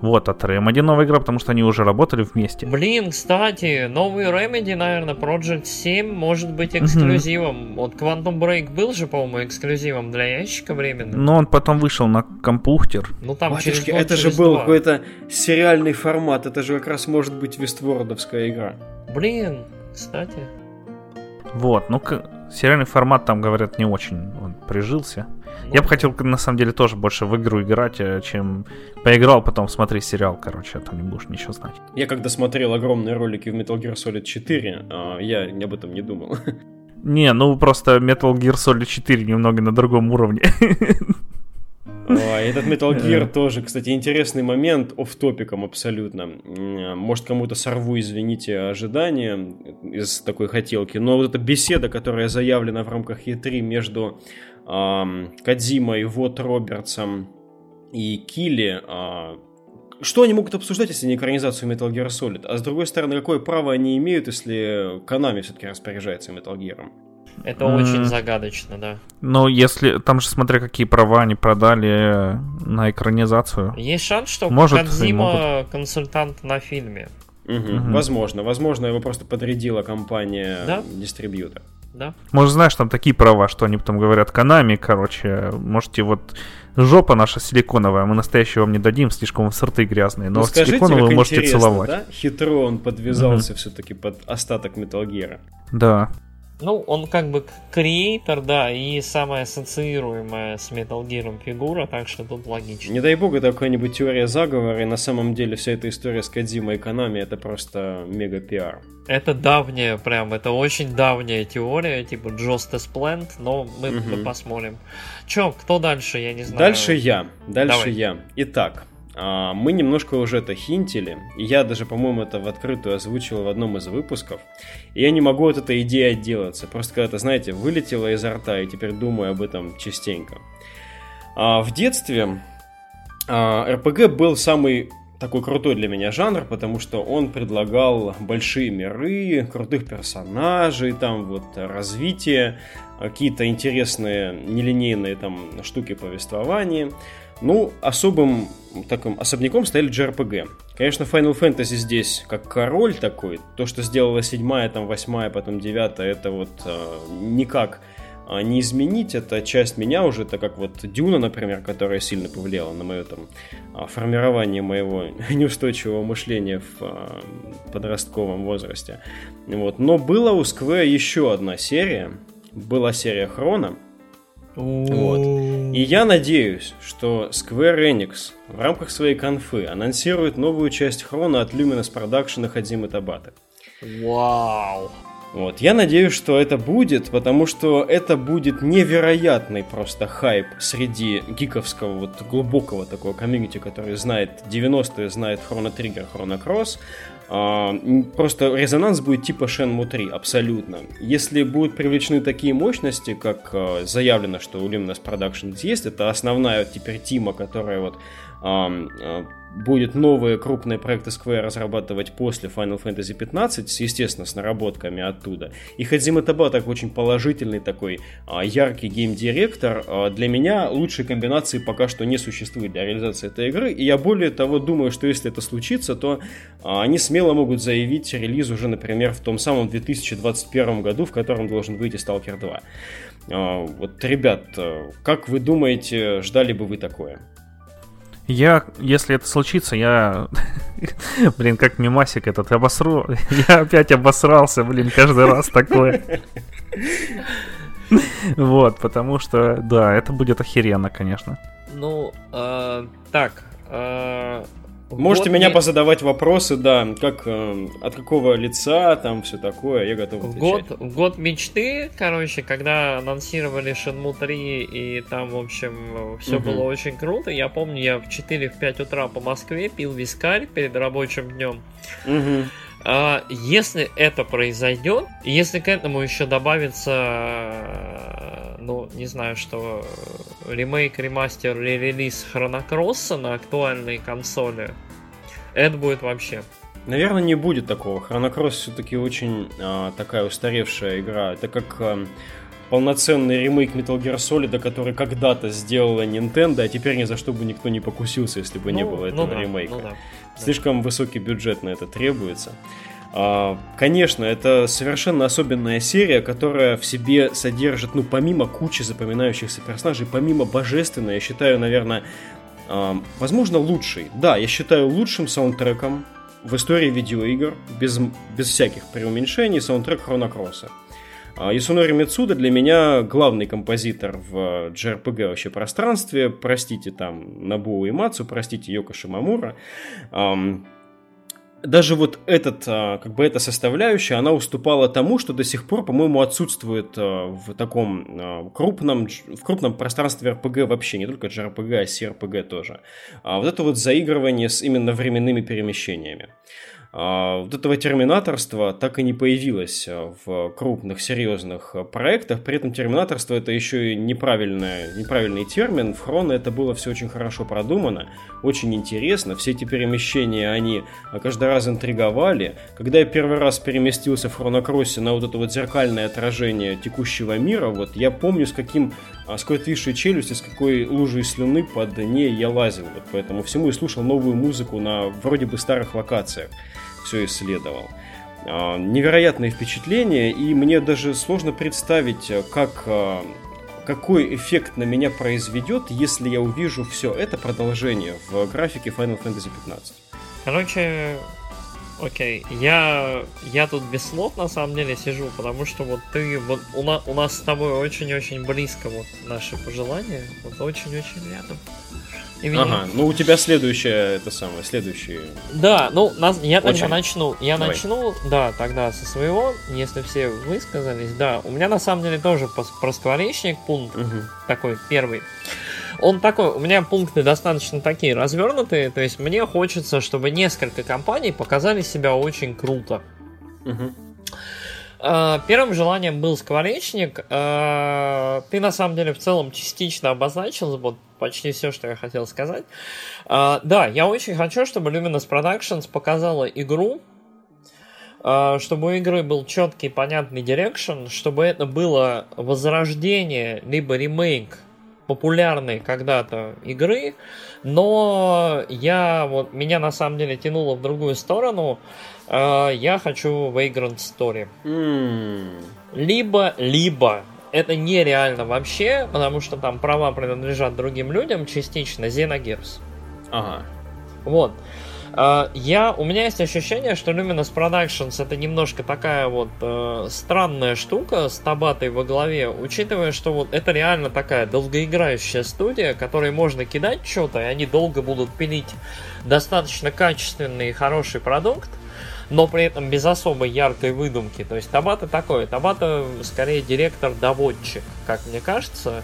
Вот, от Remedy новая игра, потому что они уже работали вместе. Блин, кстати, новый Remedy, наверное, Project 7 может быть эксклюзивом. Вот Quantum Break был же, по-моему, эксклюзивом для ящика временно. Но он потом вышел на компьютер. Ну там Батюшки, через год, это через же был какой-то сериальный формат, это же как раз может быть вествордовская игра. Блин, кстати. Вот, ну сериальный формат там, говорят, не очень он прижился. Я бы хотел, на самом деле, тоже больше в игру играть, э, чем поиграл, потом смотри сериал, короче, а то не будешь ничего знать. Я когда смотрел огромные ролики в Metal Gear Solid 4, а, я об этом не думал. Не, ну просто Metal Gear Solid 4 немного на другом уровне. Этот Metal Gear тоже, кстати, интересный момент, оф топиком абсолютно. Может, кому-то сорву, извините, ожидания из такой хотелки, но вот эта беседа, которая заявлена в рамках E3 между Кадзимой, Вот Робертсом и Килли, э, что они могут обсуждать, если не экранизацию Metal Gear Solid? А с другой стороны, какое право они имеют, если Konami все-таки распоряжается Metal Gear? Это mm. очень загадочно, да. Но если там же смотря какие права они продали на экранизацию. Есть шанс, что Может, Кадзима консультант на фильме. Угу, угу. Возможно, возможно, его просто подрядила компания да? дистрибьютор. Да. Может, знаешь, там такие права, что они потом говорят, Канами, короче, можете вот жопа наша силиконовая, мы настоящего вам не дадим, слишком сорты грязные, но ну, скажите, силиконовую вы можете целовать. Да? Хитро он подвязался угу. все-таки под остаток Metal Gear. Да. Ну, он как бы креатор, да, и самая ассоциируемая с Metal Gear фигура, так что тут логично. Не дай бог, это какая-нибудь теория заговора, и на самом деле вся эта история с Кадзимой и Канами это просто мега пиар. Это давняя, прям, это очень давняя теория, типа Justice Plant, но мы, угу. мы посмотрим. Че, кто дальше, я не знаю. Дальше я, дальше Давай. я. Итак, мы немножко уже это хинтили, и я даже, по-моему, это в открытую озвучил в одном из выпусков, и я не могу от этой идеи отделаться, просто когда-то, знаете, вылетело изо рта, и теперь думаю об этом частенько. А, в детстве а, РПГ был самый такой крутой для меня жанр, потому что он предлагал большие миры, крутых персонажей, там вот развитие, какие-то интересные нелинейные там штуки повествования. Ну, особым таким особняком стояли JRPG. Конечно, Final Fantasy здесь как король такой. То, что сделала седьмая, там восьмая, потом девятая, это вот э, никак э, не изменить. Это часть меня уже, это как вот Дюна, например, которая сильно повлияла на мое там а, формирование моего неустойчивого мышления в э, подростковом возрасте. Вот. Но была у Square еще одна серия. Была серия Хрона вот. И я надеюсь, что Square Enix в рамках своей конфы анонсирует новую часть Хрона от Luminous Production и Хадзимы Табаты. Вау! Вот. Я надеюсь, что это будет, потому что это будет невероятный просто хайп среди гиковского вот глубокого такого комьюнити, который знает 90-е, знает Chrono Trigger, Chrono Cross, а, просто резонанс будет типа Shenmue 3, абсолютно. Если будут привлечены такие мощности, как а, заявлено, что у Luminous Productions есть, это основная теперь тима, которая вот будет новые крупные проекты Square разрабатывать после Final Fantasy 15, естественно, с наработками оттуда. И Хадзима Табатак очень положительный такой а, яркий гейм-директор. А, для меня лучшей комбинации пока что не существует для реализации этой игры. И я более того думаю, что если это случится, то а, они смело могут заявить релиз уже, например, в том самом 2021 году, в котором должен выйти Stalker 2. Вот, ребят, как вы думаете, ждали бы вы такое? Я, если это случится, я, блин, как мимасик этот обосру, я опять обосрался, блин, каждый раз такое. Вот, потому что, да, это будет охеренно, конечно. Ну, э, так, э, Можете вот меня и... позадавать вопросы, да, как э, от какого лица, там все такое, я готов отвечать. Год, год мечты, короче, когда анонсировали Shenmue 3, и там, в общем, все угу. было очень круто. Я помню, я в 4-5 утра по Москве пил вискарь перед рабочим днем. Угу. А, если это произойдет, если к этому еще добавится ну, не знаю, что ремейк, ремастер или релиз Хронокросса на актуальной консоли, это будет вообще. Наверное, не будет такого. Хронокросс все-таки очень а, такая устаревшая игра. Это как а, полноценный ремейк Metal Gear Solid, который когда-то сделала Nintendo, а теперь ни за что бы никто не покусился, если бы ну, не было этого ну да, ремейка. Ну да, Слишком высокий бюджет на это требуется. А, конечно, это совершенно особенная серия, которая в себе содержит, ну, помимо кучи запоминающихся персонажей, помимо божественной, я считаю, наверное, а, возможно, лучший. Да, я считаю лучшим саундтреком в истории видеоигр, без, без всяких преуменьшений, саундтрек Хронокросса. Ясунори Мицуда для меня главный композитор в JRPG вообще пространстве. Простите там Набу и Мацу, простите Йоко Шимамура даже вот этот, а, как бы эта составляющая, она уступала тому, что до сих пор, по-моему, отсутствует а, в таком а, крупном, в крупном пространстве RPG вообще, не только JRPG, а CRPG тоже. Вот это вот заигрывание с именно временными перемещениями. А, вот этого терминаторства так и не появилось а, в крупных серьезных а, проектах. При этом терминаторство это еще и неправильный, неправильный термин. В Хроно это было все очень хорошо продумано, очень интересно. Все эти перемещения, они каждый раз интриговали. Когда я первый раз переместился в Хронокроссе на вот это вот зеркальное отражение текущего мира, вот я помню, с каким с какой отвисшей челюсти, с какой лужей слюны под ней я лазил. Вот поэтому всему и слушал новую музыку на вроде бы старых локациях все исследовал. А, невероятные впечатления, и мне даже сложно представить, э, как, э, какой эффект на меня произведет, если я увижу все это продолжение в графике Final Fantasy 15. Короче, Окей, я, я тут без слов на самом деле сижу, потому что вот ты, вот у, на, у нас с тобой очень-очень близко вот наши пожелания, вот очень-очень рядом. И ага, ну у тебя следующее, это самое, следующее. Да, ну нас, я тогда начну. Я Давай. начну, да, тогда со своего, если все высказались, да. У меня на самом деле тоже про скворечник пункт угу. такой первый. Он такой, у меня пункты достаточно такие развернутые, то есть мне хочется, чтобы несколько компаний показали себя очень круто. Угу. Первым желанием был скворечник. А, ты на самом деле в целом частично обозначил вот почти все, что я хотел сказать. А, да, я очень хочу, чтобы Luminous Productions показала игру, чтобы у игры был четкий, понятный direction, чтобы это было возрождение, либо ремейк популярной когда-то игры, но я вот меня на самом деле тянуло в другую сторону. Э, я хочу Vagrant Story. М-м. Либо, либо это нереально вообще, потому что там права принадлежат другим людям частично Xenogears. Ага. Вот. А, я, у меня есть ощущение, что Luminous Productions это немножко такая вот э, странная штука с Табатой во главе, учитывая, что вот это реально такая долгоиграющая студия, которой можно кидать что-то, и они долго будут пилить достаточно качественный и хороший продукт, но при этом без особой яркой выдумки. То есть Табата такой, Табата скорее директор-доводчик, как мне кажется.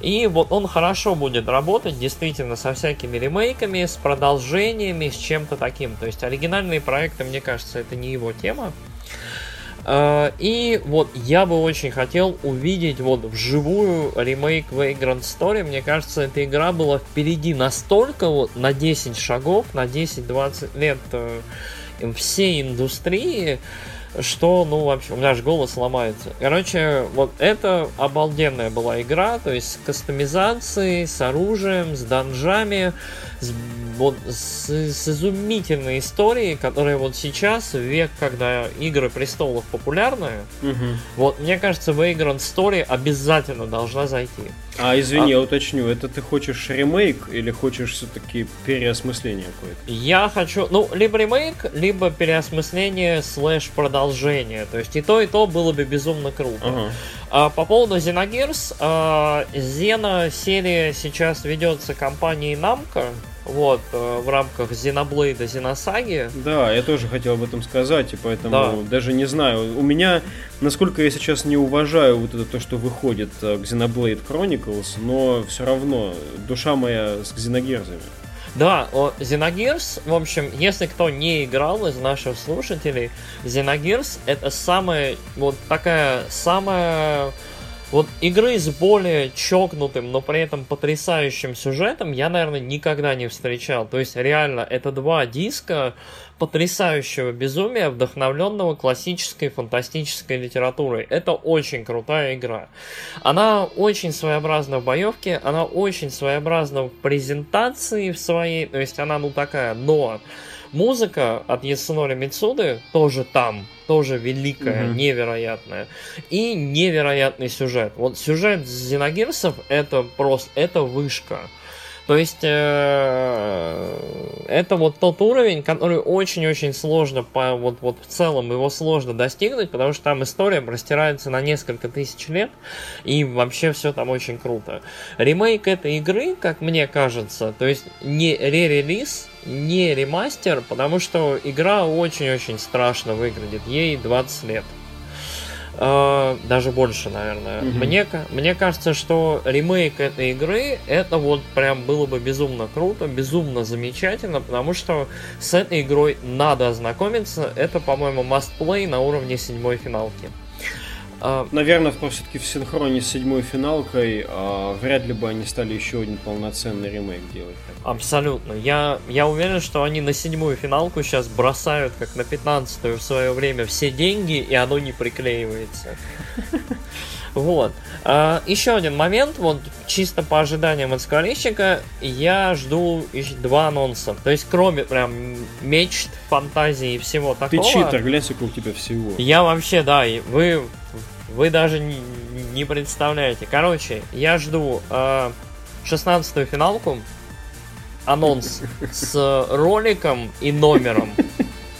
И вот он хорошо будет работать действительно со всякими ремейками, с продолжениями, с чем-то таким. То есть оригинальные проекты, мне кажется, это не его тема. А, и вот я бы очень хотел увидеть вот вживую ремейк Vagrant Story. Мне кажется, эта игра была впереди настолько вот на 10 шагов, на 10-20 лет э, всей индустрии, что, ну, вообще, у меня аж голос ломается. Короче, вот это обалденная была игра, то есть с кастомизацией, с оружием, с данжами, с, вот, с, с изумительной историей, которая вот сейчас, век, когда Игры Престолов популярны, угу. вот, мне кажется, Vagrant Story обязательно должна зайти. А, извини, а... я уточню, это ты хочешь ремейк или хочешь все-таки переосмысление какое-то? Я хочу, ну, либо ремейк, либо переосмысление слэш продолжение. То есть и то, и то было бы безумно круто. Ага. А, по поводу Xenogears, а, Xena серия сейчас ведется компанией Namco, вот, э, в рамках Xenoblade, Xenosagi. Да, я тоже хотел об этом сказать, и поэтому да. даже не знаю. У меня, насколько я сейчас не уважаю вот это то, что выходит э, к Xenoblade Chronicles, но все равно душа моя с Xenogears'ами. Да, Xenogears, в общем, если кто не играл из наших слушателей, Xenogears это самая, вот такая самая Вот игры с более чокнутым, но при этом потрясающим сюжетом я, наверное, никогда не встречал. То есть, реально, это два диска потрясающего безумия, вдохновленного классической фантастической литературой. Это очень крутая игра. Она очень своеобразна в боевке, она очень своеобразна в презентации в своей, то есть она ну такая, но Музыка от Ясунори Мицуды тоже там, тоже великая, mm-hmm. невероятная. И невероятный сюжет. Вот сюжет Зеногирсов это просто, это вышка. То есть э, это вот тот уровень, который очень-очень сложно по вот вот в целом его сложно достигнуть, потому что там история простирается на несколько тысяч лет и вообще все там очень круто. Ремейк этой игры, как мне кажется, то есть не re-релиз, не ремастер, потому что игра очень-очень страшно выглядит. Ей 20 лет. Uh, даже больше, наверное. Mm-hmm. Мне, мне кажется, что ремейк этой игры это вот прям было бы безумно круто, безумно замечательно, потому что с этой игрой надо ознакомиться. Это, по-моему, must play на уровне седьмой финалки. А, Наверное, все-таки в синхроне с седьмой финалкой а, вряд ли бы они стали еще один полноценный ремейк делать. Абсолютно. Я, я уверен, что они на седьмую финалку сейчас бросают, как на пятнадцатую в свое время, все деньги, и оно не приклеивается. Вот. А, еще один момент, вот чисто по ожиданиям от скворечника, я жду два анонса. То есть, кроме прям мечт, фантазии и всего такого. Ты читер, глянь, сколько у тебя всего. Я вообще, да, вы вы даже не, не представляете. Короче, я жду э, 16-ю финалку, анонс с роликом и номером.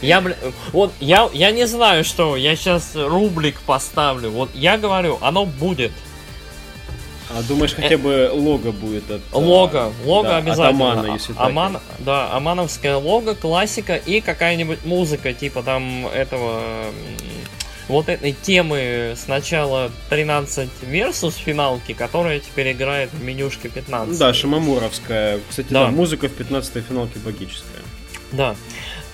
Я, бля, вот, я, я не знаю, что, я сейчас рублик поставлю. Вот я говорю, оно будет. А думаешь, хотя бы лого будет от... Лого, лого да, обязательно. От Амана, если Аман, Да, Амановская лого, классика и какая-нибудь музыка, типа там этого вот этой темы сначала 13 versus финалки, которая теперь играет в менюшке 15. Да, Шимамуровская. Кстати, да, да музыка в 15 финалке богическая. Да.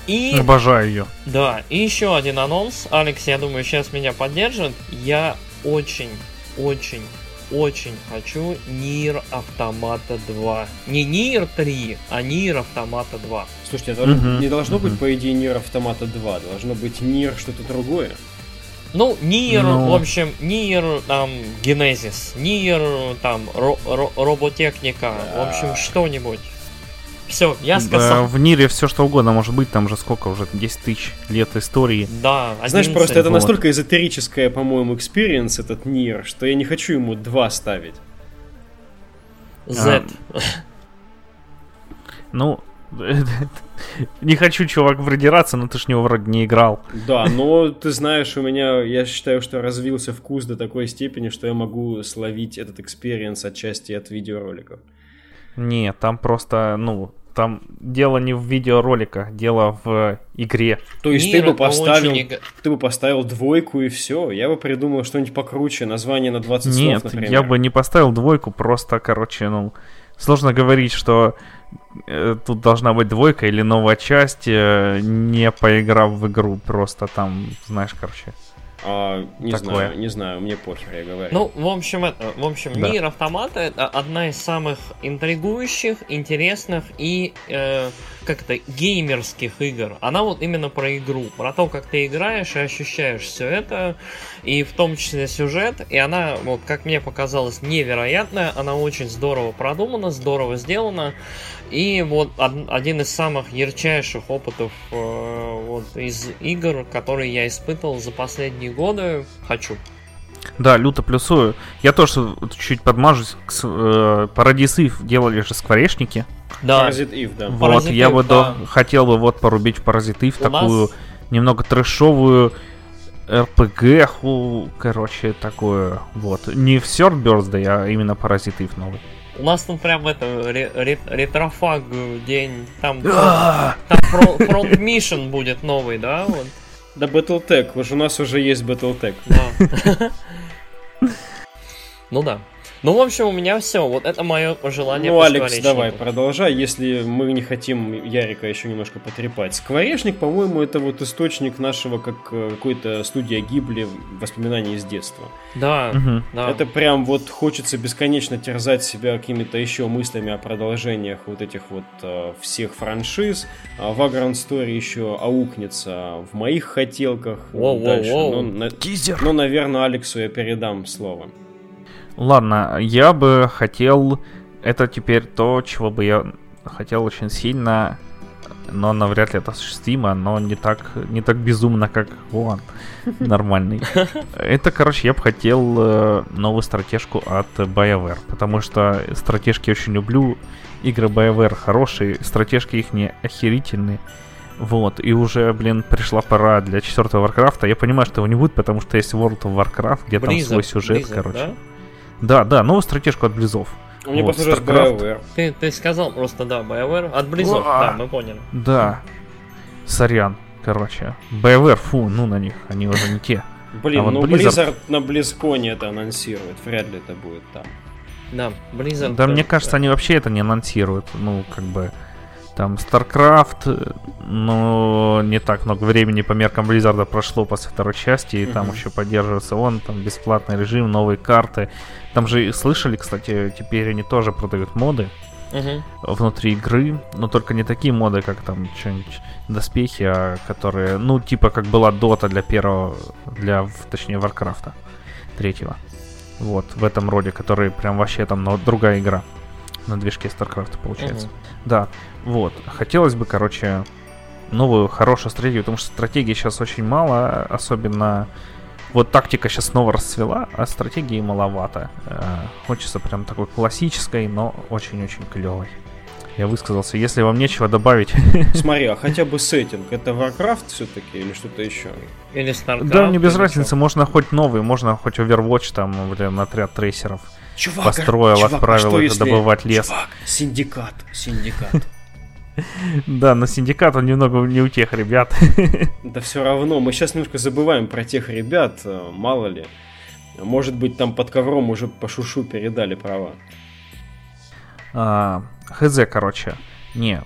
И... Обожаю ее. Да, и еще один анонс. Алекс, я думаю, сейчас меня поддержит. Я очень, очень, очень хочу Nier Automata 2. Не Nier 3, а Nier Automata 2. Слушайте, это uh-huh. не должно uh-huh. быть, по идее, Nier Automata 2. Должно быть Nier что-то другое. Ну, Nier, Но... Ну. в общем, Nier, там, Генезис, Nier, там, ро- ро- роботехника, в общем, что-нибудь. Все, я сказал. В Nier е все что угодно может быть, там же сколько уже, 10 тысяч лет истории. Да, 11. Знаешь, просто это настолько эзотерическое, по-моему, experience, этот NieR, что я не хочу ему 2 ставить. Z. А... Ну, Не хочу, чувак, продираться, но ты ж него вроде не играл. Да, но ты знаешь, у меня, я считаю, что развился вкус до такой степени, что я могу словить этот experience отчасти от видеороликов. Не, там просто, ну, там дело не в видеороликах, дело в игре. То есть Мир ты бы поставил, очень... ты бы поставил двойку и все. Я бы придумал что-нибудь покруче, название на 20 Нет, слов, например. я бы не поставил двойку, просто, короче, ну, сложно говорить, что Э, тут должна быть двойка или новая часть, э, не поиграв в игру, просто там, знаешь, короче. А, не Такое. знаю, не знаю, мне похер, я говорю. Ну, в общем, это, в общем, да. мир автомата это одна из самых интригующих, интересных и э, как-то геймерских игр. Она вот именно про игру, про то, как ты играешь и ощущаешь все это, и в том числе сюжет. И она, вот как мне показалось, невероятная. Она очень здорово продумана, здорово сделана. И вот один из самых ярчайших опытов э, вот, из игр, которые я испытывал за последние годы, хочу. Да, люто плюсую. Я тоже чуть подмажусь. Э, Paradise Eve делали же скворечники. Да. Parasite Eve, да. Вот, Parasite я Eve, бы да. хотел бы вот порубить в Parasite Eve У такую нас... немного трэшовую RPG, короче, такое, вот. Не в Third Birthday, а именно Parasite Eve новый. У нас тут прям это ретрофаг день. Там, там фронт мишен будет новый, да? Вот. Да, Battletech. Уж у нас уже есть Battletech. Да. Ну да. Ну, в общем, у меня все. Вот это мое пожелание. Ну, Алекс, давай, продолжай, если мы не хотим Ярика еще немножко потрепать. Скворечник, по-моему, это вот источник нашего, как э, какой-то студия Гибли, воспоминаний из детства. Да, угу. да. Это прям вот хочется бесконечно терзать себя какими-то еще мыслями о продолжениях вот этих вот uh, всех франшиз. А Vagrant Story еще аукнется в моих хотелках. Воу, дальше. Воу, воу. Но, на... Но, наверное, Алексу я передам слово. Ладно, я бы хотел... Это теперь то, чего бы я хотел очень сильно, но навряд ли это осуществимо, но не так, не так безумно, как он нормальный. Это, короче, я бы хотел э, новую стратежку от BioWare, потому что стратежки очень люблю, игры BioWare хорошие, стратежки их не охерительные. Вот, и уже, блин, пришла пора для четвертого Варкрафта. Я понимаю, что его не будет, потому что есть World of Warcraft, где Blizzard, там свой сюжет, Blizzard, короче. Да? Да, да, новую стратежку от Близов. Мне вот, просто BioWare. Ты, ты сказал просто, да, BioWare от Близов, да, мы поняли. Да. Сорян, короче. BioWare, фу, ну на них, они уже не те. Блин, а ну Blizzard... Blizzard на Близконе это анонсирует, вряд ли это будет там. Да, Blizzard... Да, мне кажется, они вообще это не анонсируют, ну, как бы... Там StarCraft, но не так много времени по меркам Blizzard прошло после второй части, и там еще поддерживается он, там бесплатный режим, новые карты. Там же слышали, кстати, теперь они тоже продают моды uh-huh. внутри игры, но только не такие моды, как там что-нибудь доспехи, а которые, ну, типа как была Дота для первого, для, точнее, Варкрафта третьего. Вот, в этом роде, который прям вообще там но другая игра на движке StarCraft получается. Uh-huh. Да, вот. Хотелось бы, короче, новую хорошую стратегию, потому что стратегии сейчас очень мало, особенно вот тактика сейчас снова расцвела, а стратегии маловато. Э, хочется прям такой классической, но очень-очень клевой. Я высказался. Если вам нечего добавить... Смотри, а хотя бы сеттинг. Это Warcraft все-таки или что-то еще? Или StarCraft? Да, мне без разницы. Что? Можно хоть новый, можно хоть Overwatch, там, блин, отряд трейсеров. Чувак, построил, чувак, отправил а их добывать лес. Чувак, синдикат, синдикат. Да, но синдикат он немного не у тех ребят. Да все равно, мы сейчас немножко забываем про тех ребят, э, мало ли. Может быть, там под ковром уже по шушу передали права. А, хз, короче. Не,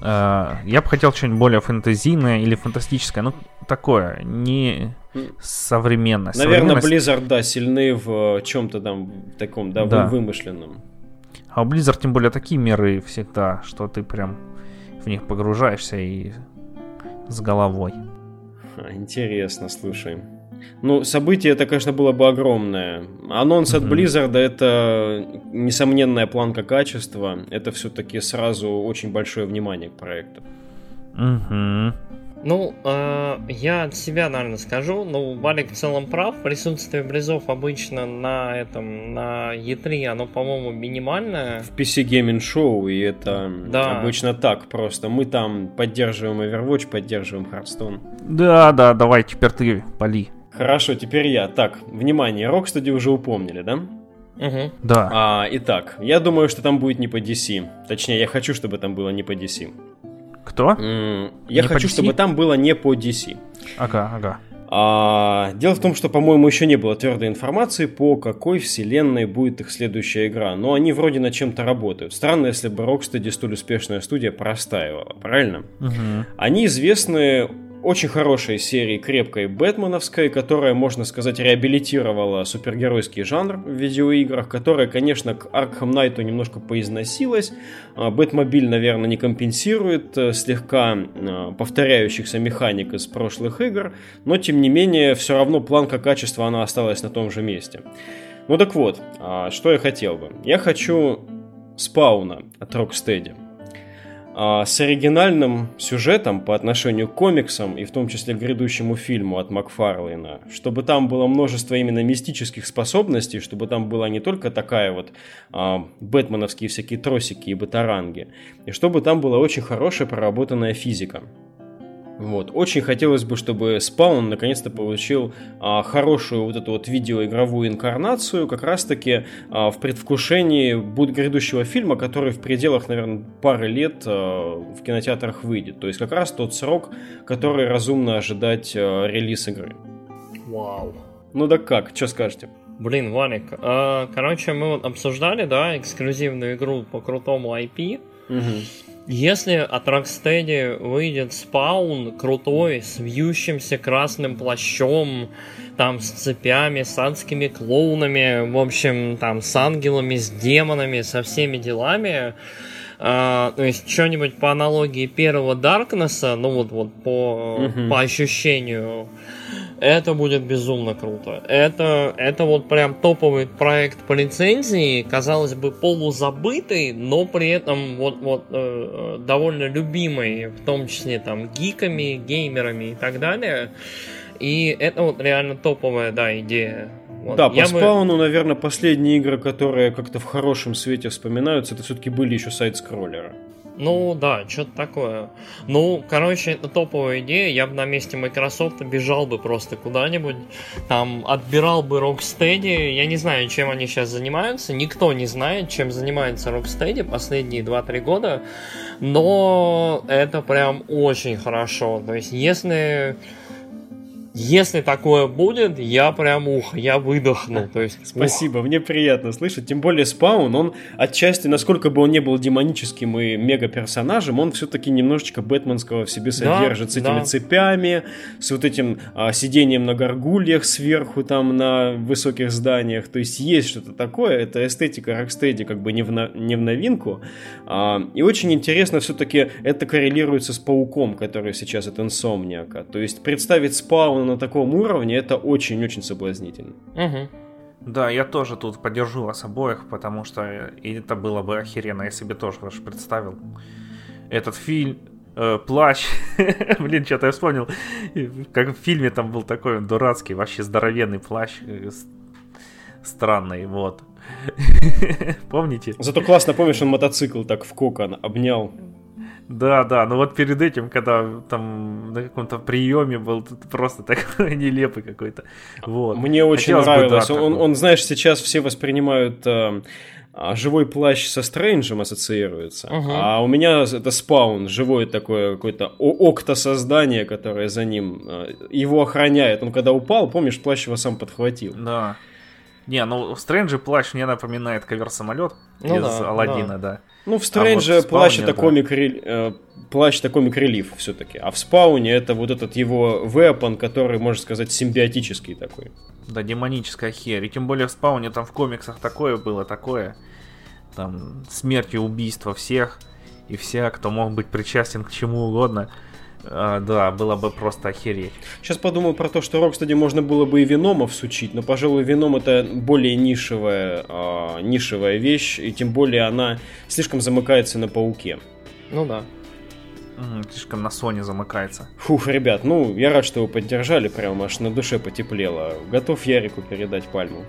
а, я бы хотел что-нибудь более фэнтезийное или фантастическое, ну, такое, не современное. Наверное, Blizzard, да, сильны в чем-то там таком, да, да. вымышленном. А у Blizzard тем более такие меры всегда, что ты прям в них погружаешься и с головой. Интересно, слушай. Ну, событие это, конечно, было бы огромное. Анонс mm-hmm. от Blizzard это несомненная планка качества. Это все-таки сразу очень большое внимание к проекту. Угу. Ну, э, я от себя, наверное, скажу. Ну, Валик в целом прав. Присутствие Близов обычно на этом, на E3, оно, по-моему, минимальное. В PC Gaming Show, и это да. обычно так просто. Мы там поддерживаем Overwatch, поддерживаем Hearthstone. Да, да, давай, теперь ты пали. Хорошо, теперь я. Так, внимание, Rocksteady уже упомнили, да? Угу. Да. А, итак, я думаю, что там будет не по DC. Точнее, я хочу, чтобы там было не по DC. Кто? Mm, я не хочу, чтобы там было не по DC. Ага, ага. А, дело в том, что, по-моему, еще не было твердой информации, по какой вселенной будет их следующая игра. Но они вроде над чем-то работают. Странно, если бы Rocksteady столь успешная студия простаивала, правильно? Угу. Они известны очень хорошей серии крепкой бэтменовской, которая, можно сказать, реабилитировала супергеройский жанр в видеоиграх, которая, конечно, к Arkham Knight немножко поизносилась. А, Бэтмобиль, наверное, не компенсирует э, слегка а, повторяющихся механик из прошлых игр, но, тем не менее, все равно планка качества, она осталась на том же месте. Ну так вот, а, что я хотел бы? Я хочу спауна от Rocksteady. А, с оригинальным сюжетом по отношению к комиксам и в том числе к грядущему фильму от Макфарлейна, чтобы там было множество именно мистических способностей, чтобы там была не только такая вот а, бэтменовские всякие тросики и батаранги, и чтобы там была очень хорошая проработанная физика. Вот. Очень хотелось бы, чтобы Spawn наконец-то получил а, хорошую вот эту вот видеоигровую инкарнацию, как раз-таки а, в предвкушении будет грядущего фильма, который в пределах, наверное, пары лет а, в кинотеатрах выйдет. То есть как раз тот срок, который разумно ожидать а, релиз игры. Вау. Ну да как, что скажете? Блин, Ваник, э, короче, мы вот обсуждали, да, эксклюзивную игру по крутому IP. Угу. Если от Rocksteady выйдет спаун крутой, с вьющимся красным плащом, там с цепями, с адскими клоунами, в общем, там с ангелами, с демонами, со всеми делами, то есть что-нибудь по аналогии первого Даркнесса, ну вот, вот по, угу. по ощущению, это будет безумно круто. Это, это вот прям топовый проект по лицензии, казалось бы, полузабытый, но при этом вот, вот э, довольно любимый, в том числе там гиками, геймерами и так далее. И это вот реально топовая, да, идея. Вот. Да, по спауну, бы... наверное, последние игры, которые как-то в хорошем свете вспоминаются, это все-таки были еще сайт-скроллеры. Ну да, что-то такое. Ну, короче, это топовая идея. Я бы на месте Microsoft бежал бы просто куда-нибудь, там отбирал бы Rocksteady. Я не знаю, чем они сейчас занимаются. Никто не знает, чем занимается Rocksteady последние 2-3 года. Но это прям очень хорошо. То есть, если если такое будет, я прям ух, я выдохну. То есть, Спасибо, ух. мне приятно слышать. Тем более Спаун, он отчасти, насколько бы он не был демоническим и мега-персонажем, он все-таки немножечко бэтменского в себе содержит. Да, с этими да. цепями, с вот этим а, сидением на горгульях сверху там на высоких зданиях. То есть есть что-то такое. Это эстетика Рокстеди как бы не в, на, не в новинку. А, и очень интересно все-таки это коррелируется с Пауком, который сейчас от Инсомниака. То есть представить Спаун на таком уровне, это очень-очень соблазнительно. Угу. Да, я тоже тут поддержу вас обоих, потому что это было бы охеренно, я себе тоже ваш представил. Этот фильм, э, плащ, блин, что-то я вспомнил, как в фильме там был такой дурацкий, вообще здоровенный плащ, э, странный, вот. Помните? Зато классно помнишь, он мотоцикл так в кокон обнял. Да, да, но вот перед этим, когда там на каком-то приеме был, просто такой нелепый какой-то. Вот. Мне очень Хотелось нравилось. Бы, да, он, он, знаешь, сейчас все воспринимают э, живой плащ со Стрэнджем ассоциируется, uh-huh. а у меня это спаун, живое такое какое-то окто создание, которое за ним э, его охраняет. Он когда упал, помнишь, плащ его сам подхватил. Да. Не, ну Стрэнджи плащ мне напоминает ковер-самолет ну, из да, Алладина, да. да. Ну, в Стрэндже а вот плащ, это да. комик, э, плащ это комик-релив все-таки. А в спауне это вот этот его вепон, который, можно сказать, симбиотический такой. Да, демоническая херь. И тем более в спауне там в комиксах такое было, такое. Там смерть и убийство всех и вся, кто мог быть причастен к чему угодно. А, да, было бы просто охереть. Сейчас подумал про то, что Рокстеди можно было бы и Венома всучить, но, пожалуй, Веном это более нишевая, а, нишевая вещь, и тем более она слишком замыкается на Пауке. Ну да. слишком на Sony замыкается. Фух, ребят, ну, я рад, что вы поддержали, прям аж на душе потеплело. Готов Ярику передать пальму.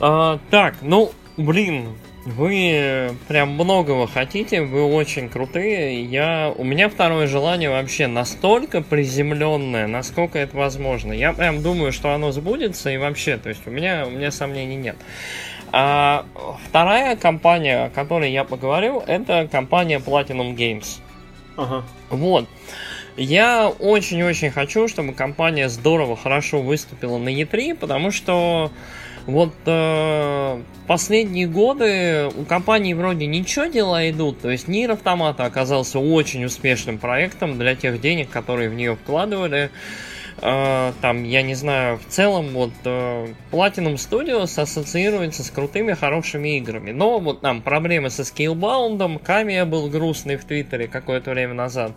А, так, ну, блин, вы прям многого хотите, вы очень крутые. Я, у меня второе желание вообще настолько приземленное, насколько это возможно. Я прям думаю, что оно сбудется и вообще, то есть у меня, у меня сомнений нет. А вторая компания, о которой я поговорил, это компания Platinum Games. Ага. Вот. Я очень-очень хочу, чтобы компания здорово, хорошо выступила на E3, потому что вот э, последние годы у компании вроде ничего дела идут, то есть Нир Автомата оказался очень успешным проектом для тех денег, которые в нее вкладывали. Э, там, я не знаю, в целом вот э, Platinum Studios ассоциируется с крутыми, хорошими играми. Но вот там проблемы со Scalebound, Камия был грустный в Твиттере какое-то время назад.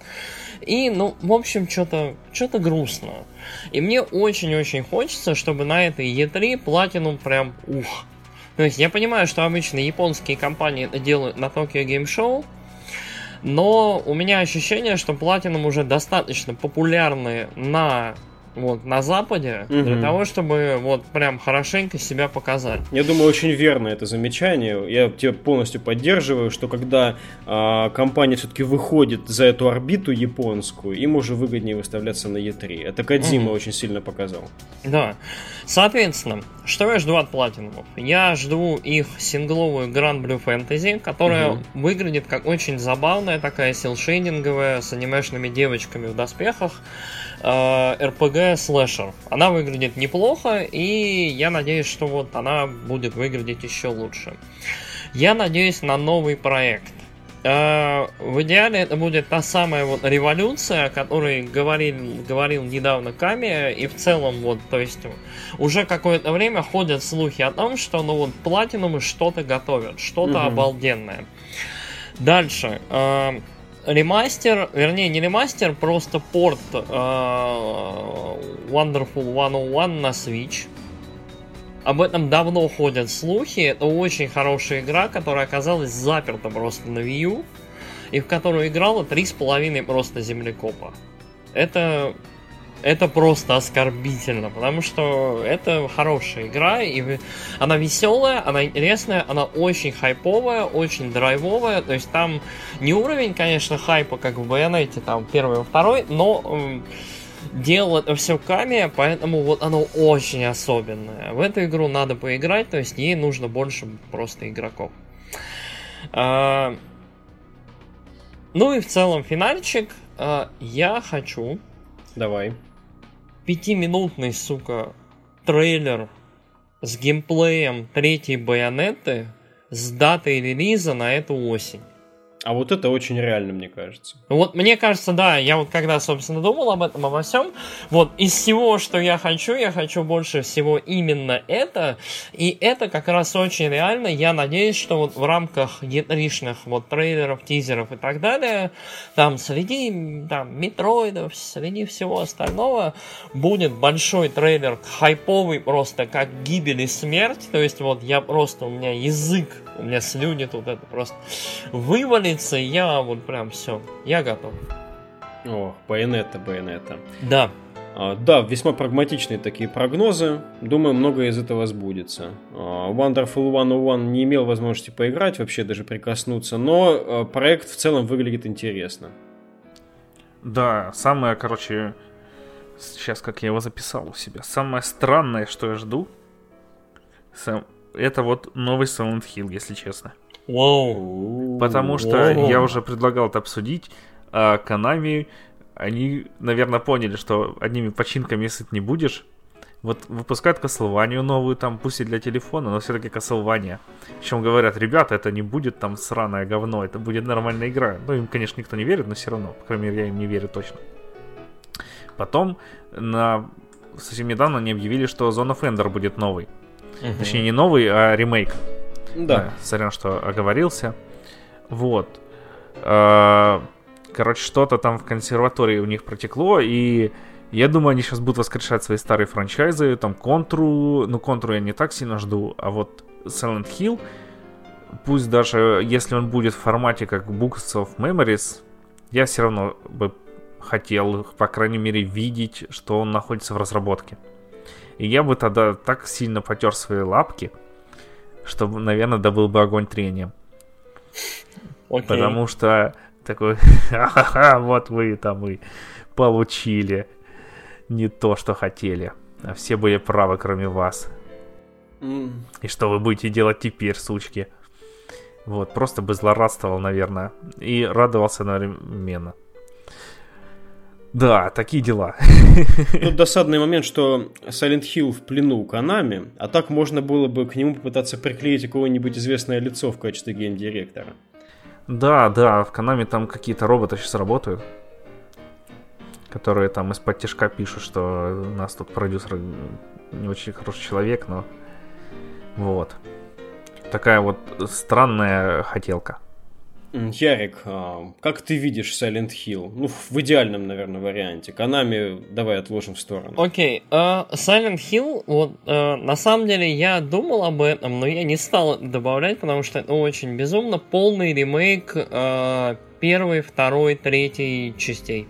И, ну, в общем, что-то что грустно. И мне очень-очень хочется, чтобы на этой E3 Platinum прям ух. То есть я понимаю, что обычно японские компании делают на Tokyo Game Show, но у меня ощущение, что Platinum уже достаточно популярны на вот, на Западе, угу. для того, чтобы вот прям хорошенько себя показать. Я думаю, очень верно это замечание. Я тебя полностью поддерживаю, что когда э, компания все-таки выходит за эту орбиту японскую, им уже выгоднее выставляться на E3. Это Кадзима угу. очень сильно показал. Да. Соответственно, что я жду от платинумов? Я жду их сингловую Grand Blue Fantasy, которая угу. выглядит как очень забавная такая силшейдинговая с анимешными девочками в доспехах. Э, слэшер. Она выглядит неплохо, и я надеюсь, что вот она будет выглядеть еще лучше. Я надеюсь на новый проект. Э, в идеале это будет та самая вот революция, о которой говорил, говорил недавно Ками, и в целом вот, то есть уже какое-то время ходят слухи о том, что ну вот платинумы что-то готовят, что-то угу. обалденное. Дальше. Ремастер, вернее не ремастер, просто порт э, Wonderful 101 на Switch. Об этом давно ходят слухи. Это очень хорошая игра, которая оказалась заперта просто на Wii U, и в которую играло 3,5 просто землекопа. Это это просто оскорбительно, потому что это хорошая игра, и она веселая, она интересная, она очень хайповая, очень драйвовая, то есть там не уровень, конечно, хайпа, как в Байонете, там первый второй, но делал это все Ками, поэтому вот оно очень особенное. В эту игру надо поиграть, то есть ей нужно больше просто игроков. А, ну и в целом финальчик. А, я хочу... Давай. Пятиминутный, сука, трейлер с геймплеем третьей байонеты с датой релиза на эту осень. А вот это очень реально, мне кажется. Вот мне кажется, да, я вот когда, собственно, думал об этом, обо всем, вот из всего, что я хочу, я хочу больше всего именно это, и это как раз очень реально. Я надеюсь, что вот в рамках етришных вот трейлеров, тизеров и так далее, там среди там метроидов, среди всего остального будет большой трейлер, хайповый просто, как гибель и смерть, то есть вот я просто, у меня язык у меня слюни тут это просто вывалится, и я вот прям все, я готов. О, байонета, байонета. Да. А, да, весьма прагматичные такие прогнозы. Думаю, многое из этого сбудется. А, Wonderful 101 не имел возможности поиграть, вообще даже прикоснуться, но а, проект в целом выглядит интересно. Да, самое, короче, сейчас как я его записал у себя, самое странное, что я жду, сам, это вот новый Silent Hill, если честно. Wow. Потому что wow. я уже предлагал это обсудить, а Konami, они, наверное, поняли, что одними починками сыт не будешь. Вот выпускают Castlevania новую, там, пусть и для телефона, но все-таки Castlevania. Причем говорят, ребята, это не будет там сраное говно, это будет нормальная игра. Ну, им, конечно, никто не верит, но все равно, по крайней мере, я им не верю точно. Потом, на... совсем недавно они объявили, что Zone of Ender будет новый. Угу. Точнее, не новый, а ремейк. Да. Сорян, что оговорился. Вот. А, короче, что-то там в консерватории у них протекло, и я думаю, они сейчас будут воскрешать свои старые франчайзы, там Контру, ну Контру я не так сильно жду, а вот Silent Hill, пусть даже если он будет в формате как Books of Memories, я все равно бы хотел, по крайней мере, видеть, что он находится в разработке. И я бы тогда так сильно потер свои лапки, что, наверное, добыл бы огонь трением. Okay. Потому что такой, ха-ха-ха, вот вы там и получили не то, что хотели. А все были правы, кроме вас. Mm. И что вы будете делать теперь, сучки? Вот, просто бы злорадствовал, наверное. И радовался одновременно. Да, такие дела. Тут досадный момент, что Silent Hill в плену у Konami, а так можно было бы к нему попытаться приклеить какое-нибудь известное лицо в качестве гейм-директора. Да, да, в Konami там какие-то роботы сейчас работают, которые там из-под тяжка пишут, что у нас тут продюсер не очень хороший человек, но вот. Такая вот странная хотелка. Ярик, а, как ты видишь Silent Hill? Ну, в идеальном, наверное, варианте. Канами давай отложим в сторону. Окей, okay. uh, Silent Hill, вот, uh, на самом деле я думал об этом, но я не стал добавлять, потому что это очень безумно. Полный ремейк uh, первой, второй, третьей частей.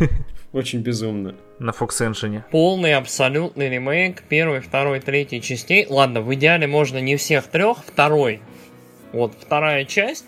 Очень безумно. На Fox Engine. Полный, абсолютный ремейк первой, второй, третьей частей. Ладно, в идеале можно не всех трех, второй. Вот, вторая часть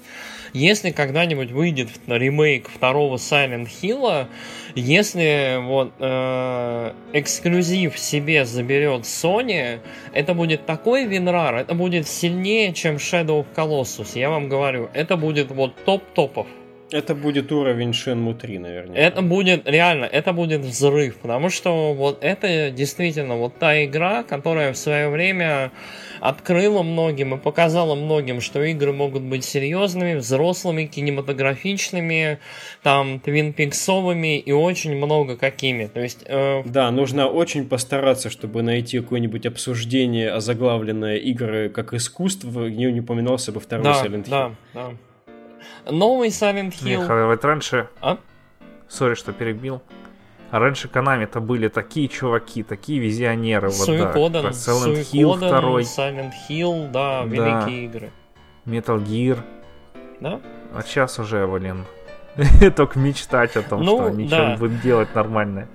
если когда-нибудь выйдет ремейк второго Silent Hill, если вот э, эксклюзив себе заберет Sony, это будет такой винрар, это будет сильнее, чем Shadow of Colossus, я вам говорю. Это будет вот топ топов. Это будет уровень Shenmue 3, наверное. Это будет, реально, это будет взрыв, потому что вот это действительно вот та игра, которая в свое время открыла многим и показала многим, что игры могут быть серьезными, взрослыми, кинематографичными, там, твинпиксовыми и очень много какими. То есть... Э... Да, нужно очень постараться, чтобы найти какое-нибудь обсуждение, озаглавленное игры как искусство, где не упоминался бы второй да, Silent Hill. Да, да. Новый Silent Hill. Михаил, раньше... А? Сори, что перебил. А раньше Konami-то были такие чуваки, такие визионеры. Суикоден, вот, да. Silent Hill второй. Silent Hill, да, да, великие игры. Metal Gear. Да? А сейчас уже, блин, только мечтать о том, Ну, что они да. что-нибудь будут делать нормальное.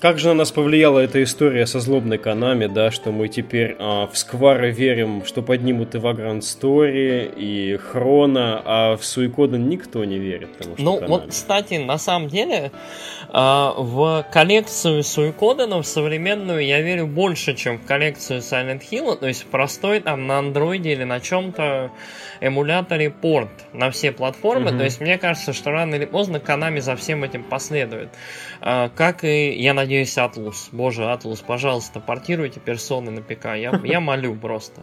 Как же на нас повлияла эта история со злобной Канами, да, что мы теперь а, в Сквары верим, что поднимут и Vagrant Story, и Хрона, а в Суикоден никто не верит. Ну, Konami. вот, кстати, на самом деле, а, в коллекцию Суикоденов современную я верю больше, чем в коллекцию Silent Hill, то есть простой там на андроиде или на чем-то эмуляторе порт на все платформы, Мгм. то есть мне кажется, что рано или поздно Konami за всем этим последует. А, как и, я надеюсь, Atlus. Боже, Atlus, пожалуйста, портируйте персоны на ПК, я, я молю просто.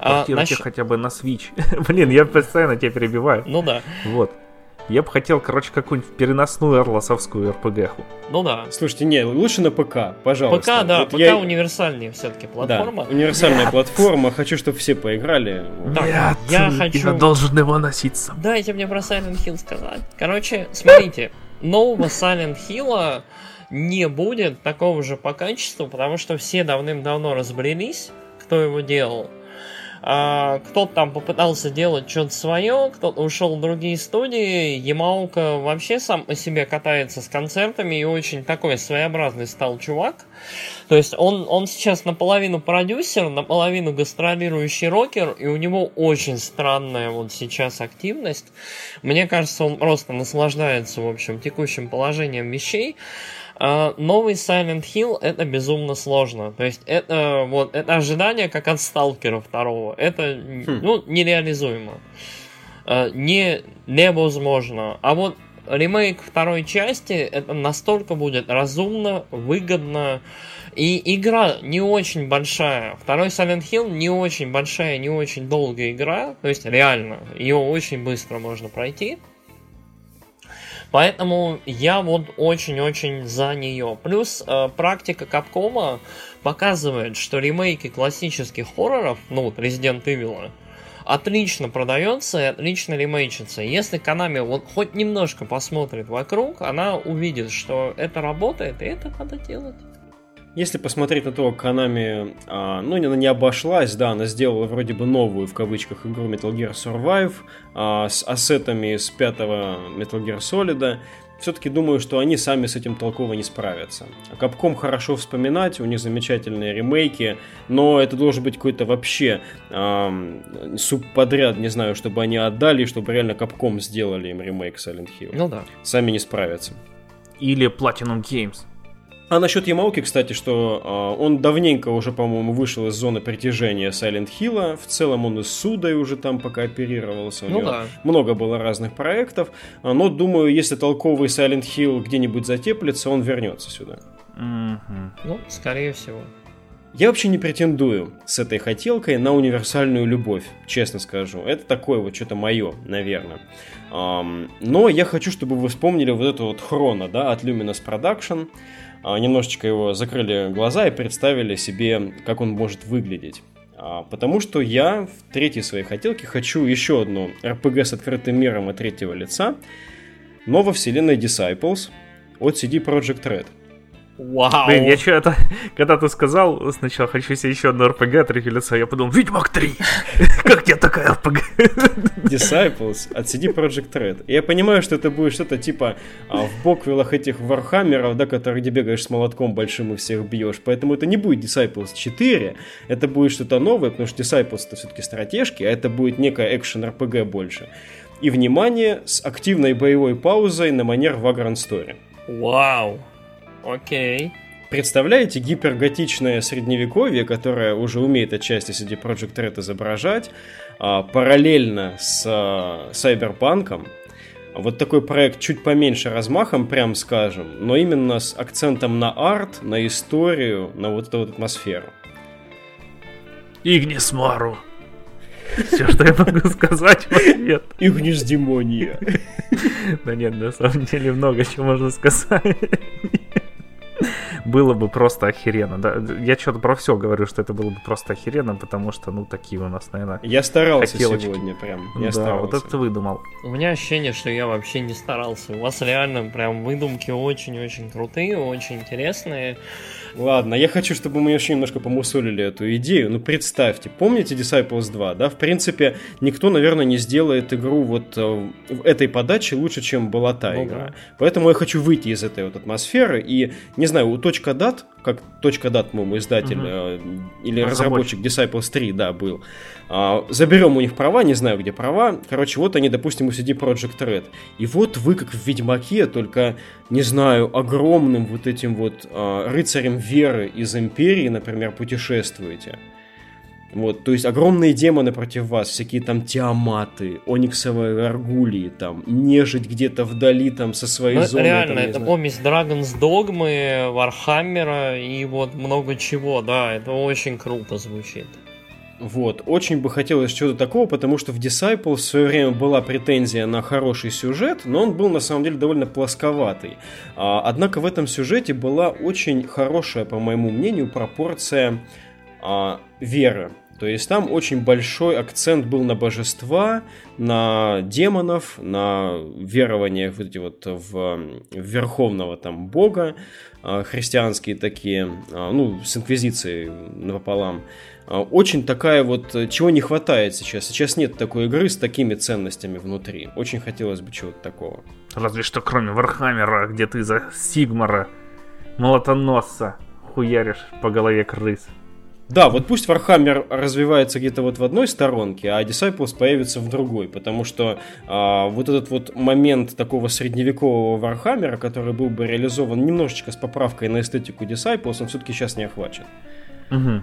А, Портируйте хотя бы на Switch. Блин, я постоянно тебя перебиваю. Ну да, Вот. Я бы хотел, короче, какую-нибудь переносную орласовскую РПГ-ху. ну да. Слушайте, не, лучше на ПК, пожалуйста. ПК, да, Вот ПК я- универсальнее все-таки платформа. Да, универсальная платформа, хочу, чтобы все поиграли. Так, я хочу... должен его носить с собой. Дайте мне про Silent Hill сказать. Короче, смотрите, нового Silent Hill не будет такого же по качеству, потому что все давным-давно разбрелись, кто его делал. А, кто-то там попытался делать что-то свое, кто-то ушел в другие студии. Ямаука вообще сам по себе катается с концертами и очень такой своеобразный стал чувак. То есть он, он сейчас наполовину продюсер, наполовину гастролирующий рокер, и у него очень странная вот сейчас активность. Мне кажется, он просто наслаждается, в общем, текущим положением вещей. А, Новый Silent Hill это безумно сложно. То есть это вот это ожидание как от Сталкера второго. Это ну, нереализуемо. А, Не, невозможно. А вот ремейк второй части это настолько будет разумно, выгодно. И игра не очень большая. Второй Silent Hill не очень большая, не очень долгая игра. То есть реально, ее очень быстро можно пройти. Поэтому я вот очень-очень за нее. Плюс э, практика Капкома показывает, что ремейки классических хорроров, ну вот Resident Evil, отлично продается и отлично ремейчится. Если Konami вот хоть немножко посмотрит вокруг, она увидит, что это работает, и это надо делать. Если посмотреть на то, как Konami, а, ну, она не обошлась, да, она сделала вроде бы новую, в кавычках, игру Metal Gear Survive а, с ассетами с пятого Metal Gear Solid, все-таки думаю, что они сами с этим толково не справятся. А Capcom хорошо вспоминать, у них замечательные ремейки, но это должен быть какой-то вообще ам, субподряд, не знаю, чтобы они отдали, чтобы реально Capcom сделали им ремейк Silent Hill. Ну да. Сами не справятся. Или Platinum Games. А насчет Ямауки, кстати, что э, он давненько уже, по-моему, вышел из зоны притяжения Silent Hill. В целом он и с Судой уже там пока оперировался. У Ну него да. много было разных проектов. А, Но думаю, если толковый Silent Hill где-нибудь затеплится, он вернется сюда. Мгм. Ну, скорее всего. Я вообще не претендую с этой хотелкой на универсальную любовь, честно скажу. Это такое вот что-то мое, наверное. Но я хочу, чтобы вы вспомнили вот эту вот хрона, да, от Luminous Production. А, немножечко его закрыли глаза и представили себе, как он может выглядеть. А, потому что я в третьей своей хотелке хочу еще одну RPG с открытым миром от третьего лица, но во вселенной Disciples от CD Projekt Red. Вау! Блин, я что-то, когда ты сказал, сначала хочу себе еще одно РПГ от третьего лица, я подумал, Ведьмак 3! Как тебе такая РПГ? Disciples от CD Projekt Red. Я понимаю, что это будет что-то типа а, в боквиллах этих вархаммеров, да, которые где бегаешь с молотком большим и всех бьешь. Поэтому это не будет Disciples 4, это будет что-то новое, потому что Disciples это все-таки стратежки, а это будет некая экшен RPG больше. И, внимание, с активной боевой паузой на манер Vagrant Story. Вау! Окей. Представляете гиперготичное средневековье, которое уже умеет отчасти CD Project Red изображать, а, параллельно с Cyberpunk, вот такой проект чуть поменьше размахом, прям скажем, но именно с акцентом на арт, на историю, на вот эту вот атмосферу. Игнис Мару. Все, что я могу сказать в ответ. Игнис Демония. Да нет, на самом деле много чего можно сказать было бы просто охеренно. Да? Я что-то про все говорю, что это было бы просто охеренно, потому что, ну, такие у нас, наверное, Я старался хотелочки. сегодня прям. Я да, старался. вот это ты выдумал. У меня ощущение, что я вообще не старался. У вас реально прям выдумки очень-очень крутые, очень интересные. Ладно, я хочу, чтобы мы еще немножко помусолили эту идею. Ну, представьте, помните Disciples 2, да? В принципе, никто, наверное, не сделает игру вот э, в этой подаче лучше, чем была та ну, игра. Да. Поэтому я хочу выйти из этой вот атмосферы и, не знаю, у точка дат, как точка дат, по-моему, издатель угу. э, или разработчик. разработчик Disciples 3, да, был. Э, заберем у них права, не знаю, где права. Короче, вот они, допустим, у CD Projekt Red. И вот вы, как в Ведьмаке, только, не знаю, огромным вот этим вот э, рыцарем веры из Империи, например, путешествуете. Вот, то есть огромные демоны против вас, всякие там тиаматы, ониксовые гаргулии, там, нежить где-то вдали там со своей ну, зоной. Реально, там, это знаю. помесь Dragon's Dogma, Вархаммера и вот много чего, да, это очень круто звучит. Вот, очень бы хотелось чего-то такого, потому что в Disciple в свое время была претензия на хороший сюжет, но он был на самом деле довольно плосковатый. А, однако в этом сюжете была очень хорошая, по моему мнению, пропорция а, веры. То есть там очень большой акцент был на божества, на демонов, на верование вот эти вот в, верховного там бога, а, христианские такие, а, ну, с инквизицией напополам. А, очень такая вот, чего не хватает сейчас. Сейчас нет такой игры с такими ценностями внутри. Очень хотелось бы чего-то такого. Разве что кроме Вархаммера, где ты за Сигмара, молотоносца, хуяришь по голове крыс. Да, вот пусть Warhammer развивается где-то вот в одной сторонке, а Disciples появится в другой, потому что а, вот этот вот момент такого средневекового Warhammer, который был бы реализован немножечко с поправкой на эстетику Disciples, он все-таки сейчас не охвачен. Угу.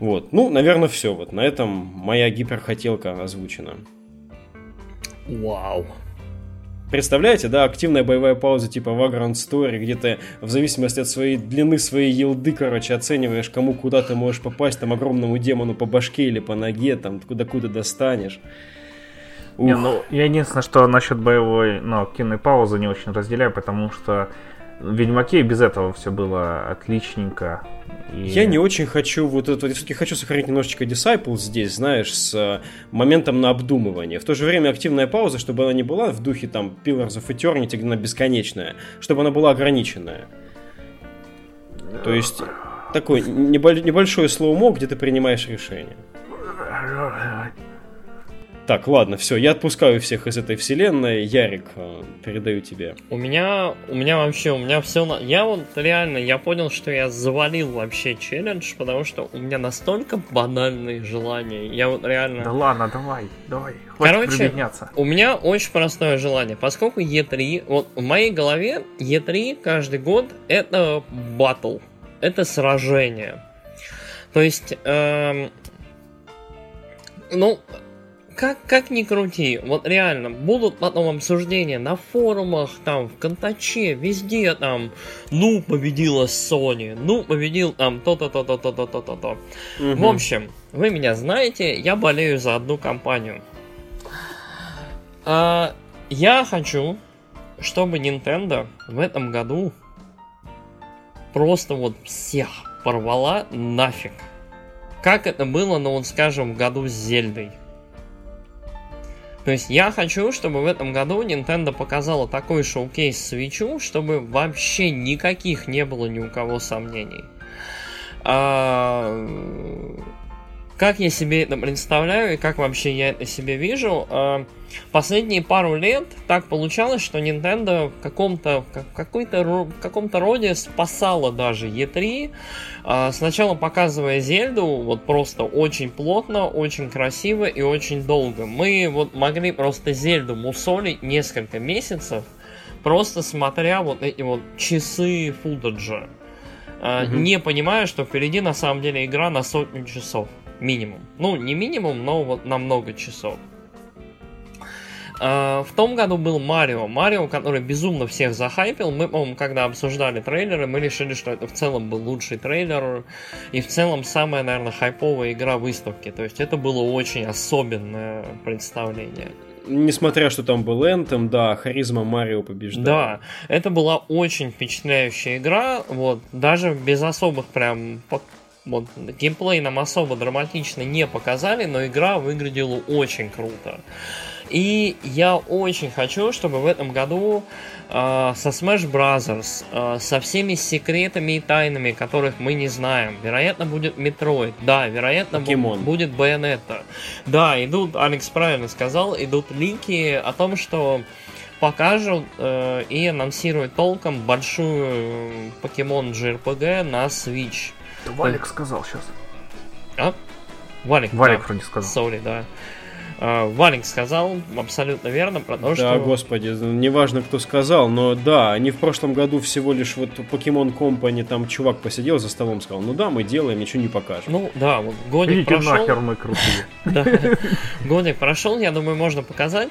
Вот, ну, наверное, все. Вот на этом моя гиперхотелка озвучена. Вау. Представляете, да, активная боевая пауза типа Vagrant Story, где ты в зависимости от своей длины своей елды, короче, оцениваешь, кому куда ты можешь попасть, там, огромному демону по башке или по ноге, там, куда-куда достанешь. Не, ну, я единственное, что насчет боевой, ну, активной паузы не очень разделяю, потому что в Ведьмаке без этого все было отличненько. И... Я не очень хочу вот это, все-таки хочу сохранить немножечко Disciples здесь, знаешь, с э, моментом на обдумывание. В то же время активная пауза, чтобы она не была в духе там Pillars of Eternity, где она бесконечная, чтобы она была ограниченная. То есть такой небольшое слоумо, где ты принимаешь решение. Так, ладно, все, я отпускаю всех из этой вселенной. Ярик, э, передаю тебе. У меня, у меня вообще, у меня все... На... Я вот реально, я понял, что я завалил вообще челлендж, потому что у меня настолько банальные желания. Я вот реально... Да ладно, давай, давай. Хватит Короче, у меня очень простое желание. Поскольку E3, вот в моей голове E3 каждый год это батл, это сражение. То есть, эм, ну, как, как ни крути, вот реально, будут потом обсуждения на форумах, там, в Контаче, везде там, ну, победила Sony, ну, победил там то-то, то-то, то-то, то-то, то. Угу. В общем, вы меня знаете, я болею за одну компанию. А, я хочу, чтобы Nintendo в этом году просто вот всех порвала нафиг. Как это было, ну, вот скажем, в году с Зельдой. То есть я хочу, чтобы в этом году Nintendo показала такой шоу-кейс свечу, чтобы вообще никаких не было ни у кого сомнений. А... как я себе это представляю и как вообще я это себе вижу. Э, последние пару лет так получалось, что Nintendo в каком-то в какой-то в каком-то роде спасала даже E3, э, сначала показывая Зельду вот просто очень плотно, очень красиво и очень долго. Мы вот могли просто Зельду мусолить несколько месяцев, просто смотря вот эти вот часы футаджа. Uh, угу. не понимая, что впереди на самом деле игра на сотню часов. Минимум. Ну, не минимум, но вот на много часов. Uh, в том году был Марио. Марио, который безумно всех захайпил. Мы, по-моему, когда обсуждали трейлеры, мы решили, что это в целом был лучший трейлер. И в целом самая, наверное, хайповая игра выставки. То есть это было очень особенное представление. Несмотря, что там был Энтом, да, харизма Марио побеждала. Да, это была очень впечатляющая игра. Вот, даже без особых прям вот геймплей нам особо драматично не показали, но игра выглядела очень круто. И я очень хочу, чтобы в этом году э, со Smash Bros. Э, со всеми секретами и тайнами, которых мы не знаем, вероятно, будет Metroid, да, вероятно, Покемон. будет Bayonetta. Да, идут, Алекс правильно сказал, идут лики о том, что покажут э, и анонсируют толком большую Pokemon JRPG на Switch. Валик сказал сейчас. А? Валик. Валик да. вроде сказал. Сори, да. А, Валик сказал абсолютно верно про то, да, что... Да, господи, неважно, кто сказал, но да, они в прошлом году всего лишь вот Pokemon Company, там чувак посидел за столом, сказал, ну да, мы делаем, ничего не покажем. Ну да, вот годик Идите прошел... нахер мы крутые. Да, годик прошел, я думаю, можно показать.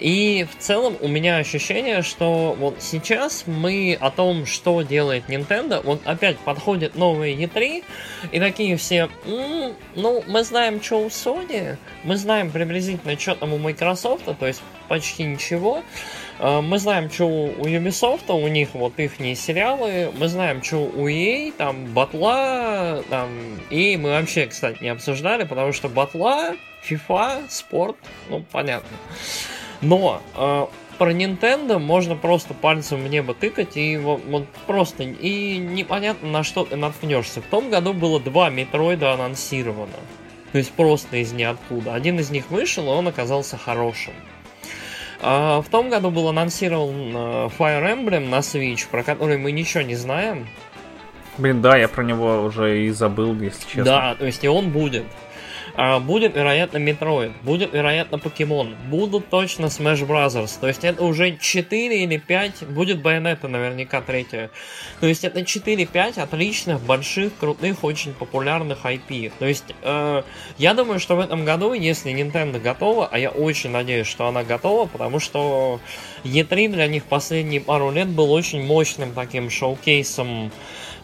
И в целом у меня ощущение, что вот сейчас мы о том, что делает Nintendo, вот опять подходит новые E3, и такие все, ну, мы знаем, что у Sony, мы знаем приблизительно приблизительно, что там у Microsoft, то есть почти ничего. А, мы знаем, что у Ubisoft, у них вот их сериалы, мы знаем, что у EA, там батла, там, и мы вообще, кстати, не обсуждали, потому что батла, FIFA, спорт, ну, понятно. Но э, про Nintendo можно просто пальцем в небо тыкать и вот, вот просто и непонятно на что ты наткнешься. В том году было два Метроида анонсировано. То есть просто из ниоткуда. Один из них вышел, и он оказался хорошим. А в том году был анонсирован э, Fire Emblem на Switch, про который мы ничего не знаем. Блин, да, я про него уже и забыл, если честно. Да, то есть и он будет. А, будет, вероятно, Metroid, будет, вероятно, Покемон, будут точно Smash Brothers. То есть это уже 4 или 5, будет Bayonetta наверняка третья. То есть это 4-5 отличных, больших, крутых, очень популярных IP. То есть э, я думаю, что в этом году, если Nintendo готова, а я очень надеюсь, что она готова, потому что E3 для них последние пару лет был очень мощным таким шоу-кейсом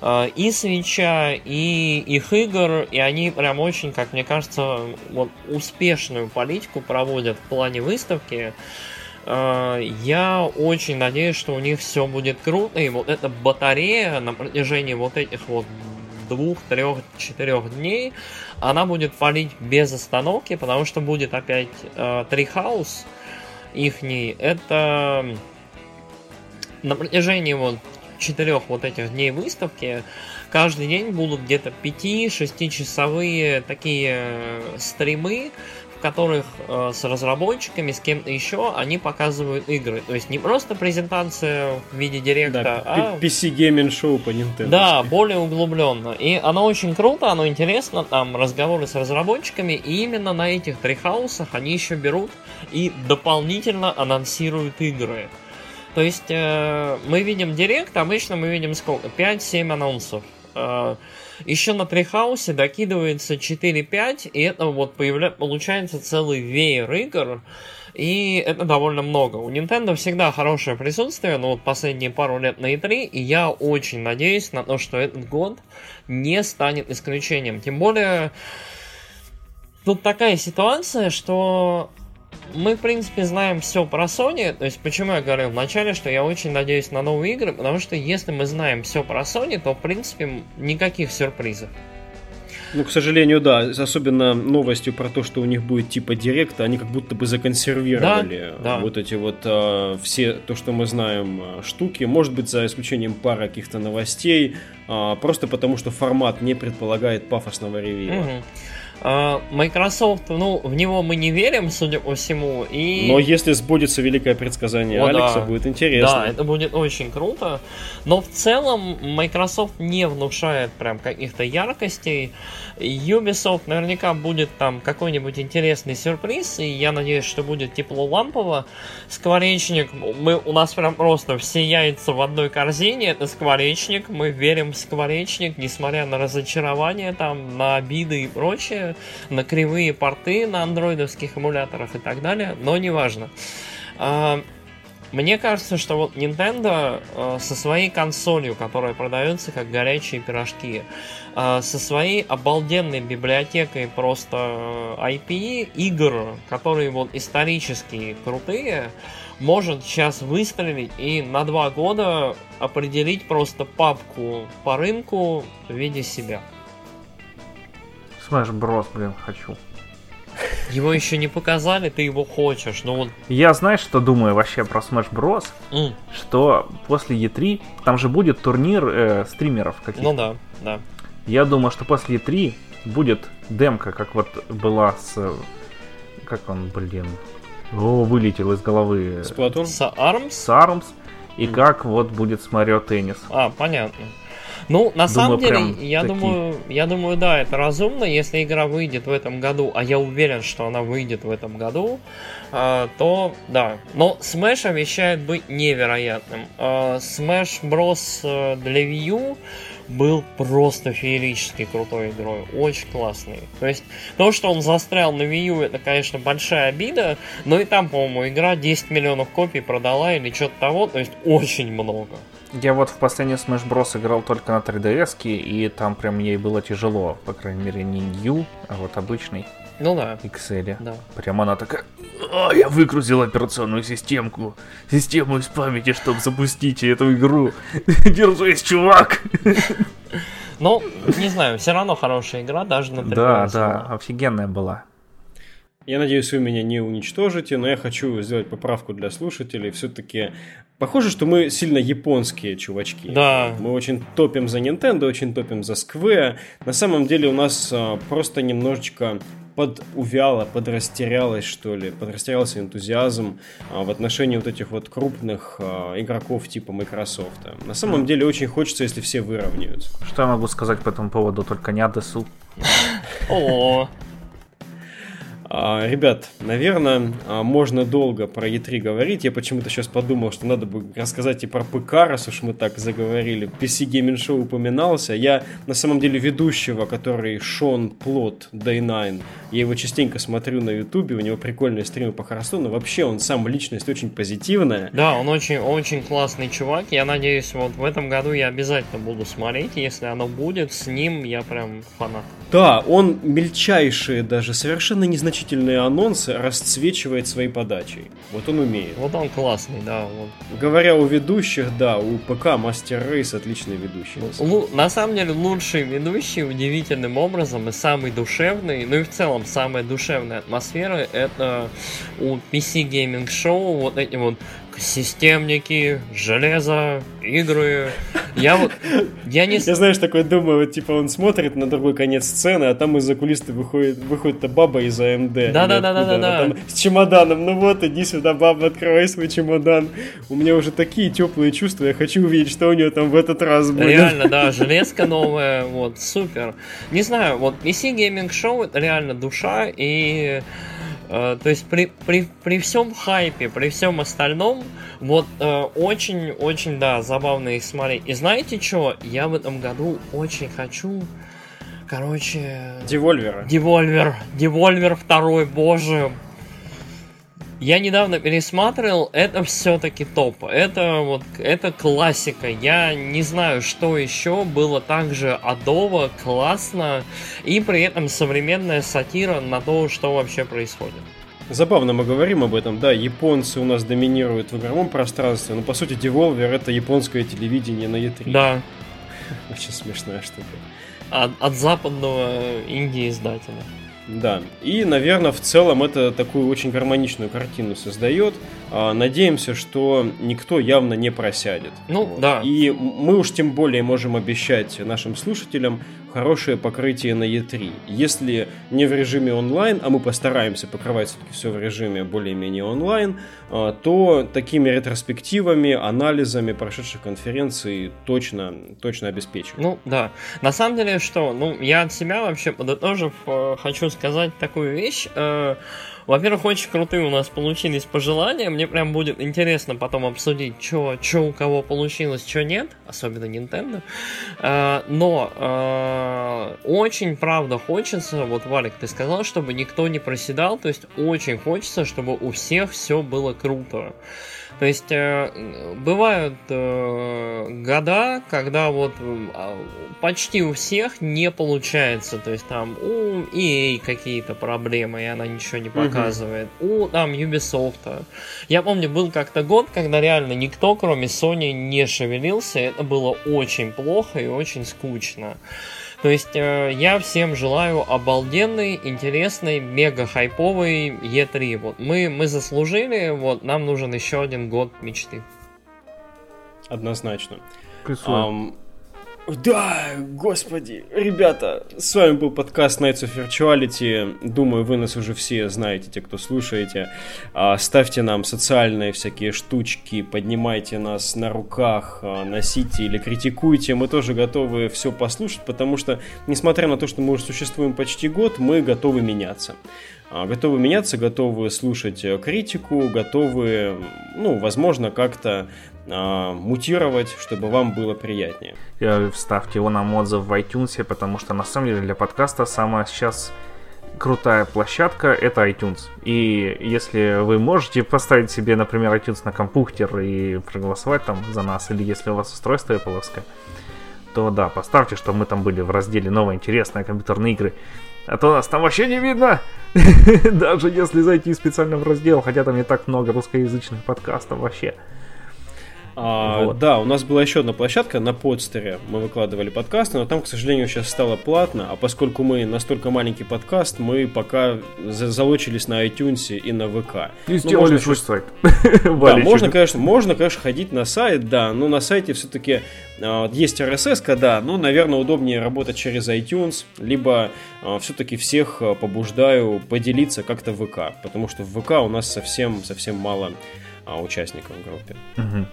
и свеча, и их игр, и они прям очень, как мне кажется, вот успешную политику проводят в плане выставки. Э, я очень надеюсь, что у них все будет круто, и вот эта батарея на протяжении вот этих вот двух, трех, четырех дней, она будет палить без остановки, потому что будет опять э, Treehouse ихний. Это на протяжении вот четырех вот этих дней выставки каждый день будут где-то 5-6 часовые такие э, стримы, в которых э, с разработчиками, с кем-то еще они показывают игры. То есть не просто презентация в виде директа, да, а... PC Gaming Show по Nintendo. Да, более углубленно. И оно очень круто, оно интересно, там разговоры с разработчиками, и именно на этих трихаусах они еще берут и дополнительно анонсируют игры. То есть э, мы видим директ, обычно мы видим сколько? 5-7 анонсов. Э, еще на Трихаусе докидывается 4-5, и это вот появля... получается целый веер игр. И это довольно много. У Nintendo всегда хорошее присутствие, но вот последние пару лет на E3, и я очень надеюсь на то, что этот год не станет исключением. Тем более, тут такая ситуация, что мы, в принципе, знаем все про Sony. То есть, почему я говорил вначале, что я очень надеюсь на новые игры, потому что если мы знаем все про Sony, то, в принципе, никаких сюрпризов. Ну, к сожалению, да. Особенно новостью про то, что у них будет типа директа, они как будто бы законсервировали да, да. вот эти вот э, все то, что мы знаем, а, штуки. Может быть, за исключением пары каких-то новостей. Э, просто потому, что формат не предполагает пафосного ревью. Угу. А, Microsoft, ну, в него мы не верим, судя по всему. И... Но если сбудется великое предсказание О, Алекса, да. будет интересно. Да, это будет очень круто. Но в целом Microsoft не внушает прям каких-то яркостей. Ubisoft наверняка будет там какой-нибудь интересный сюрприз, и я надеюсь, что будет тепло лампово. Скворечник, мы, у нас прям просто все яйца в одной корзине, это скворечник, мы верим в скворечник, несмотря на разочарование, там, на обиды и прочее на кривые порты на андроидовских эмуляторах и так далее, но неважно. А, мне кажется, что вот Nintendo э, со своей консолью, которая продается как горячие пирожки, э, со своей обалденной библиотекой просто IP игр, которые вот исторически крутые, может сейчас выстрелить и на два года определить просто папку по рынку в виде себя. Smash Bros, блин, хочу. Его еще не показали, ты его хочешь, ну вот... Я, знаешь, что думаю вообще про Smash Bros? Mm. Что после E3, там же будет турнир э, стримеров каких-то. Ну да, да. Я думаю, что после E3 будет демка, как вот была с... Как он, блин... О, вылетел из головы. Splatoon? С Arms? С Arms. И mm. как вот будет с Марио Теннис. А, понятно. Ну, на думаю, самом деле, я такие. думаю, я думаю, да, это разумно, если игра выйдет в этом году, а я уверен, что она выйдет в этом году, э, то да. Но Smash обещает быть невероятным. Э, Smash Bros э, для Wii U был просто феерически крутой игрой, очень классный. То есть, то, что он застрял на Wii U, это, конечно, большая обида, но и там, по-моему, игра 10 миллионов копий продала или что-то того, то есть очень много. Я вот в последний Smash Bros. играл только на 3DS, и там прям ей было тяжело. По крайней мере, не New, а вот обычный. Ну да. Excel. Да. Прям она такая, а, я выгрузил операционную системку, систему из памяти, чтобы запустить эту игру. Держись, чувак. Ну, не знаю, все равно хорошая игра, даже на 3DS. Да, да, офигенная была. Я надеюсь, вы меня не уничтожите, но я хочу сделать поправку для слушателей. Все-таки Похоже, что мы сильно японские чувачки. Да. Мы очень топим за Nintendo, очень топим за Square. На самом деле у нас а, просто немножечко подувяло, подрастерялось, что ли, подрастерялся энтузиазм а, в отношении вот этих вот крупных а, игроков типа Microsoft. На самом деле очень хочется, если все выровняются. Что я могу сказать по этому поводу? Только не адресу. О, ребят, наверное, а, можно долго про E3 говорить. Я почему-то сейчас подумал, что надо бы рассказать и про ПК, раз уж мы так заговорили. PC Gaming Show упоминался. Я, на самом деле, ведущего, который Шон Плот Day 9, я его частенько смотрю на Ютубе, у него прикольные стримы по Харстону. Вообще, он сам личность очень позитивная. Да, он очень, очень классный чувак. Я надеюсь, вот в этом году я обязательно буду смотреть. Если оно будет, с ним я прям фанат. Да, он мельчайшие даже, совершенно незначительные значительные анонсы расцвечивает своей подачей. Вот он умеет. Вот он классный, да. Вот. Говоря о ведущих, да, у ПК Мастер Рейс отличный ведущий. Ну, на самом деле, лучший ведущий удивительным образом и самый душевный, ну и в целом самая душевная атмосфера, это у PC Gaming Show вот эти вот системники, железо, игры. Я вот, я не... Я, знаешь, такой думаю, вот, типа, он смотрит на другой конец сцены, а там из-за кулисы выходит, выходит баба из АМД. Да-да-да-да-да. С чемоданом, ну вот, иди сюда, баба, открывай свой чемодан. У меня уже такие теплые чувства, я хочу увидеть, что у нее там в этот раз будет. Реально, да, железка новая, вот, супер. Не знаю, вот PC Gaming Show это реально душа, и Э, то есть при, при, при всем хайпе, при всем остальном, вот очень-очень, э, да, забавно их смотреть. И знаете что? Я в этом году очень хочу, короче... Devolver 'а. Devolver. Devolver второй, боже, я недавно пересматривал, это все-таки топ. Это вот, это классика. Я не знаю, что еще было так же адово, классно, и при этом современная сатира на то, что вообще происходит. Забавно мы говорим об этом, да, японцы у нас доминируют в игровом пространстве, но по сути Devolver это японское телевидение на E3. Да. Очень смешная штука. От, от западного инди-издателя. Да, и, наверное, в целом это такую очень гармоничную картину создает. А, надеемся, что никто явно не просядет. Ну, вот. да. И мы уж тем более можем обещать нашим слушателям хорошее покрытие на E3. Если не в режиме онлайн, а мы постараемся покрывать все-таки все в режиме более-менее онлайн, а, то такими ретроспективами, анализами прошедших конференций точно, точно обеспечим. Ну, да. На самом деле, что, ну, я от себя вообще подытожив, э, хочу сказать такую вещь. Во-первых, очень крутые у нас получились пожелания. Мне прям будет интересно потом обсудить, что у кого получилось, что нет. Особенно Nintendo. Э, но э, очень, правда, хочется, вот, Валик, ты сказал, чтобы никто не проседал. То есть очень хочется, чтобы у всех все было круто. То есть э, бывают э, года, когда вот э, почти у всех не получается. То есть там у EA какие-то проблемы, и она ничего не показывает. Угу. У там Ubisoft. Я помню, был как-то год, когда реально никто, кроме Sony, не шевелился. Это было очень плохо и очень скучно. То есть э, я всем желаю обалденный, интересный, мега хайповый E3. Вот мы, мы заслужили, вот нам нужен еще один год мечты. Однозначно. Um, да, господи, ребята, с вами был подкаст Nights of Virtuality. Думаю, вы нас уже все знаете, те, кто слушаете. А, ставьте нам социальные всякие штучки, поднимайте нас на руках, а, носите или критикуйте. Мы тоже готовы все послушать, потому что, несмотря на то, что мы уже существуем почти год, мы готовы меняться. А, готовы меняться, готовы слушать э, критику, готовы, ну, возможно, как-то а, мутировать, чтобы вам было приятнее. Вставьте его нам отзыв в iTunes, потому что на самом деле для подкаста самая сейчас крутая площадка это iTunes. И если вы можете поставить себе, например, iTunes на компьютер и проголосовать там за нас, или если у вас устройство Apple, то да, поставьте, чтобы мы там были в разделе новые интересные компьютерные игры. А то нас там вообще не видно. Даже если зайти специально в раздел, хотя там не так много русскоязычных подкастов вообще. А, вот. Да, у нас была еще одна площадка на подстере. Мы выкладывали подкасты, но там, к сожалению, сейчас стало платно. А поскольку мы настолько маленький подкаст, мы пока залочились на iTunes и на ВК. И ну, сделали свой сайт. Да, можно, конечно, можно, конечно, ходить на сайт, да, но на сайте все-таки а, есть RSS, да, но, наверное, удобнее работать через iTunes, либо а, все-таки всех побуждаю поделиться как-то ВК, потому что в ВК у нас совсем, совсем мало участников в группе. Угу.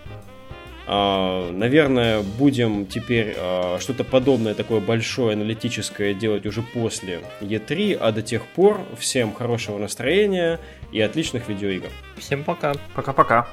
А, наверное, будем теперь а, что-то подобное, такое большое аналитическое делать уже после E3, а до тех пор всем хорошего настроения и отличных видеоигр. Всем пока. Пока-пока.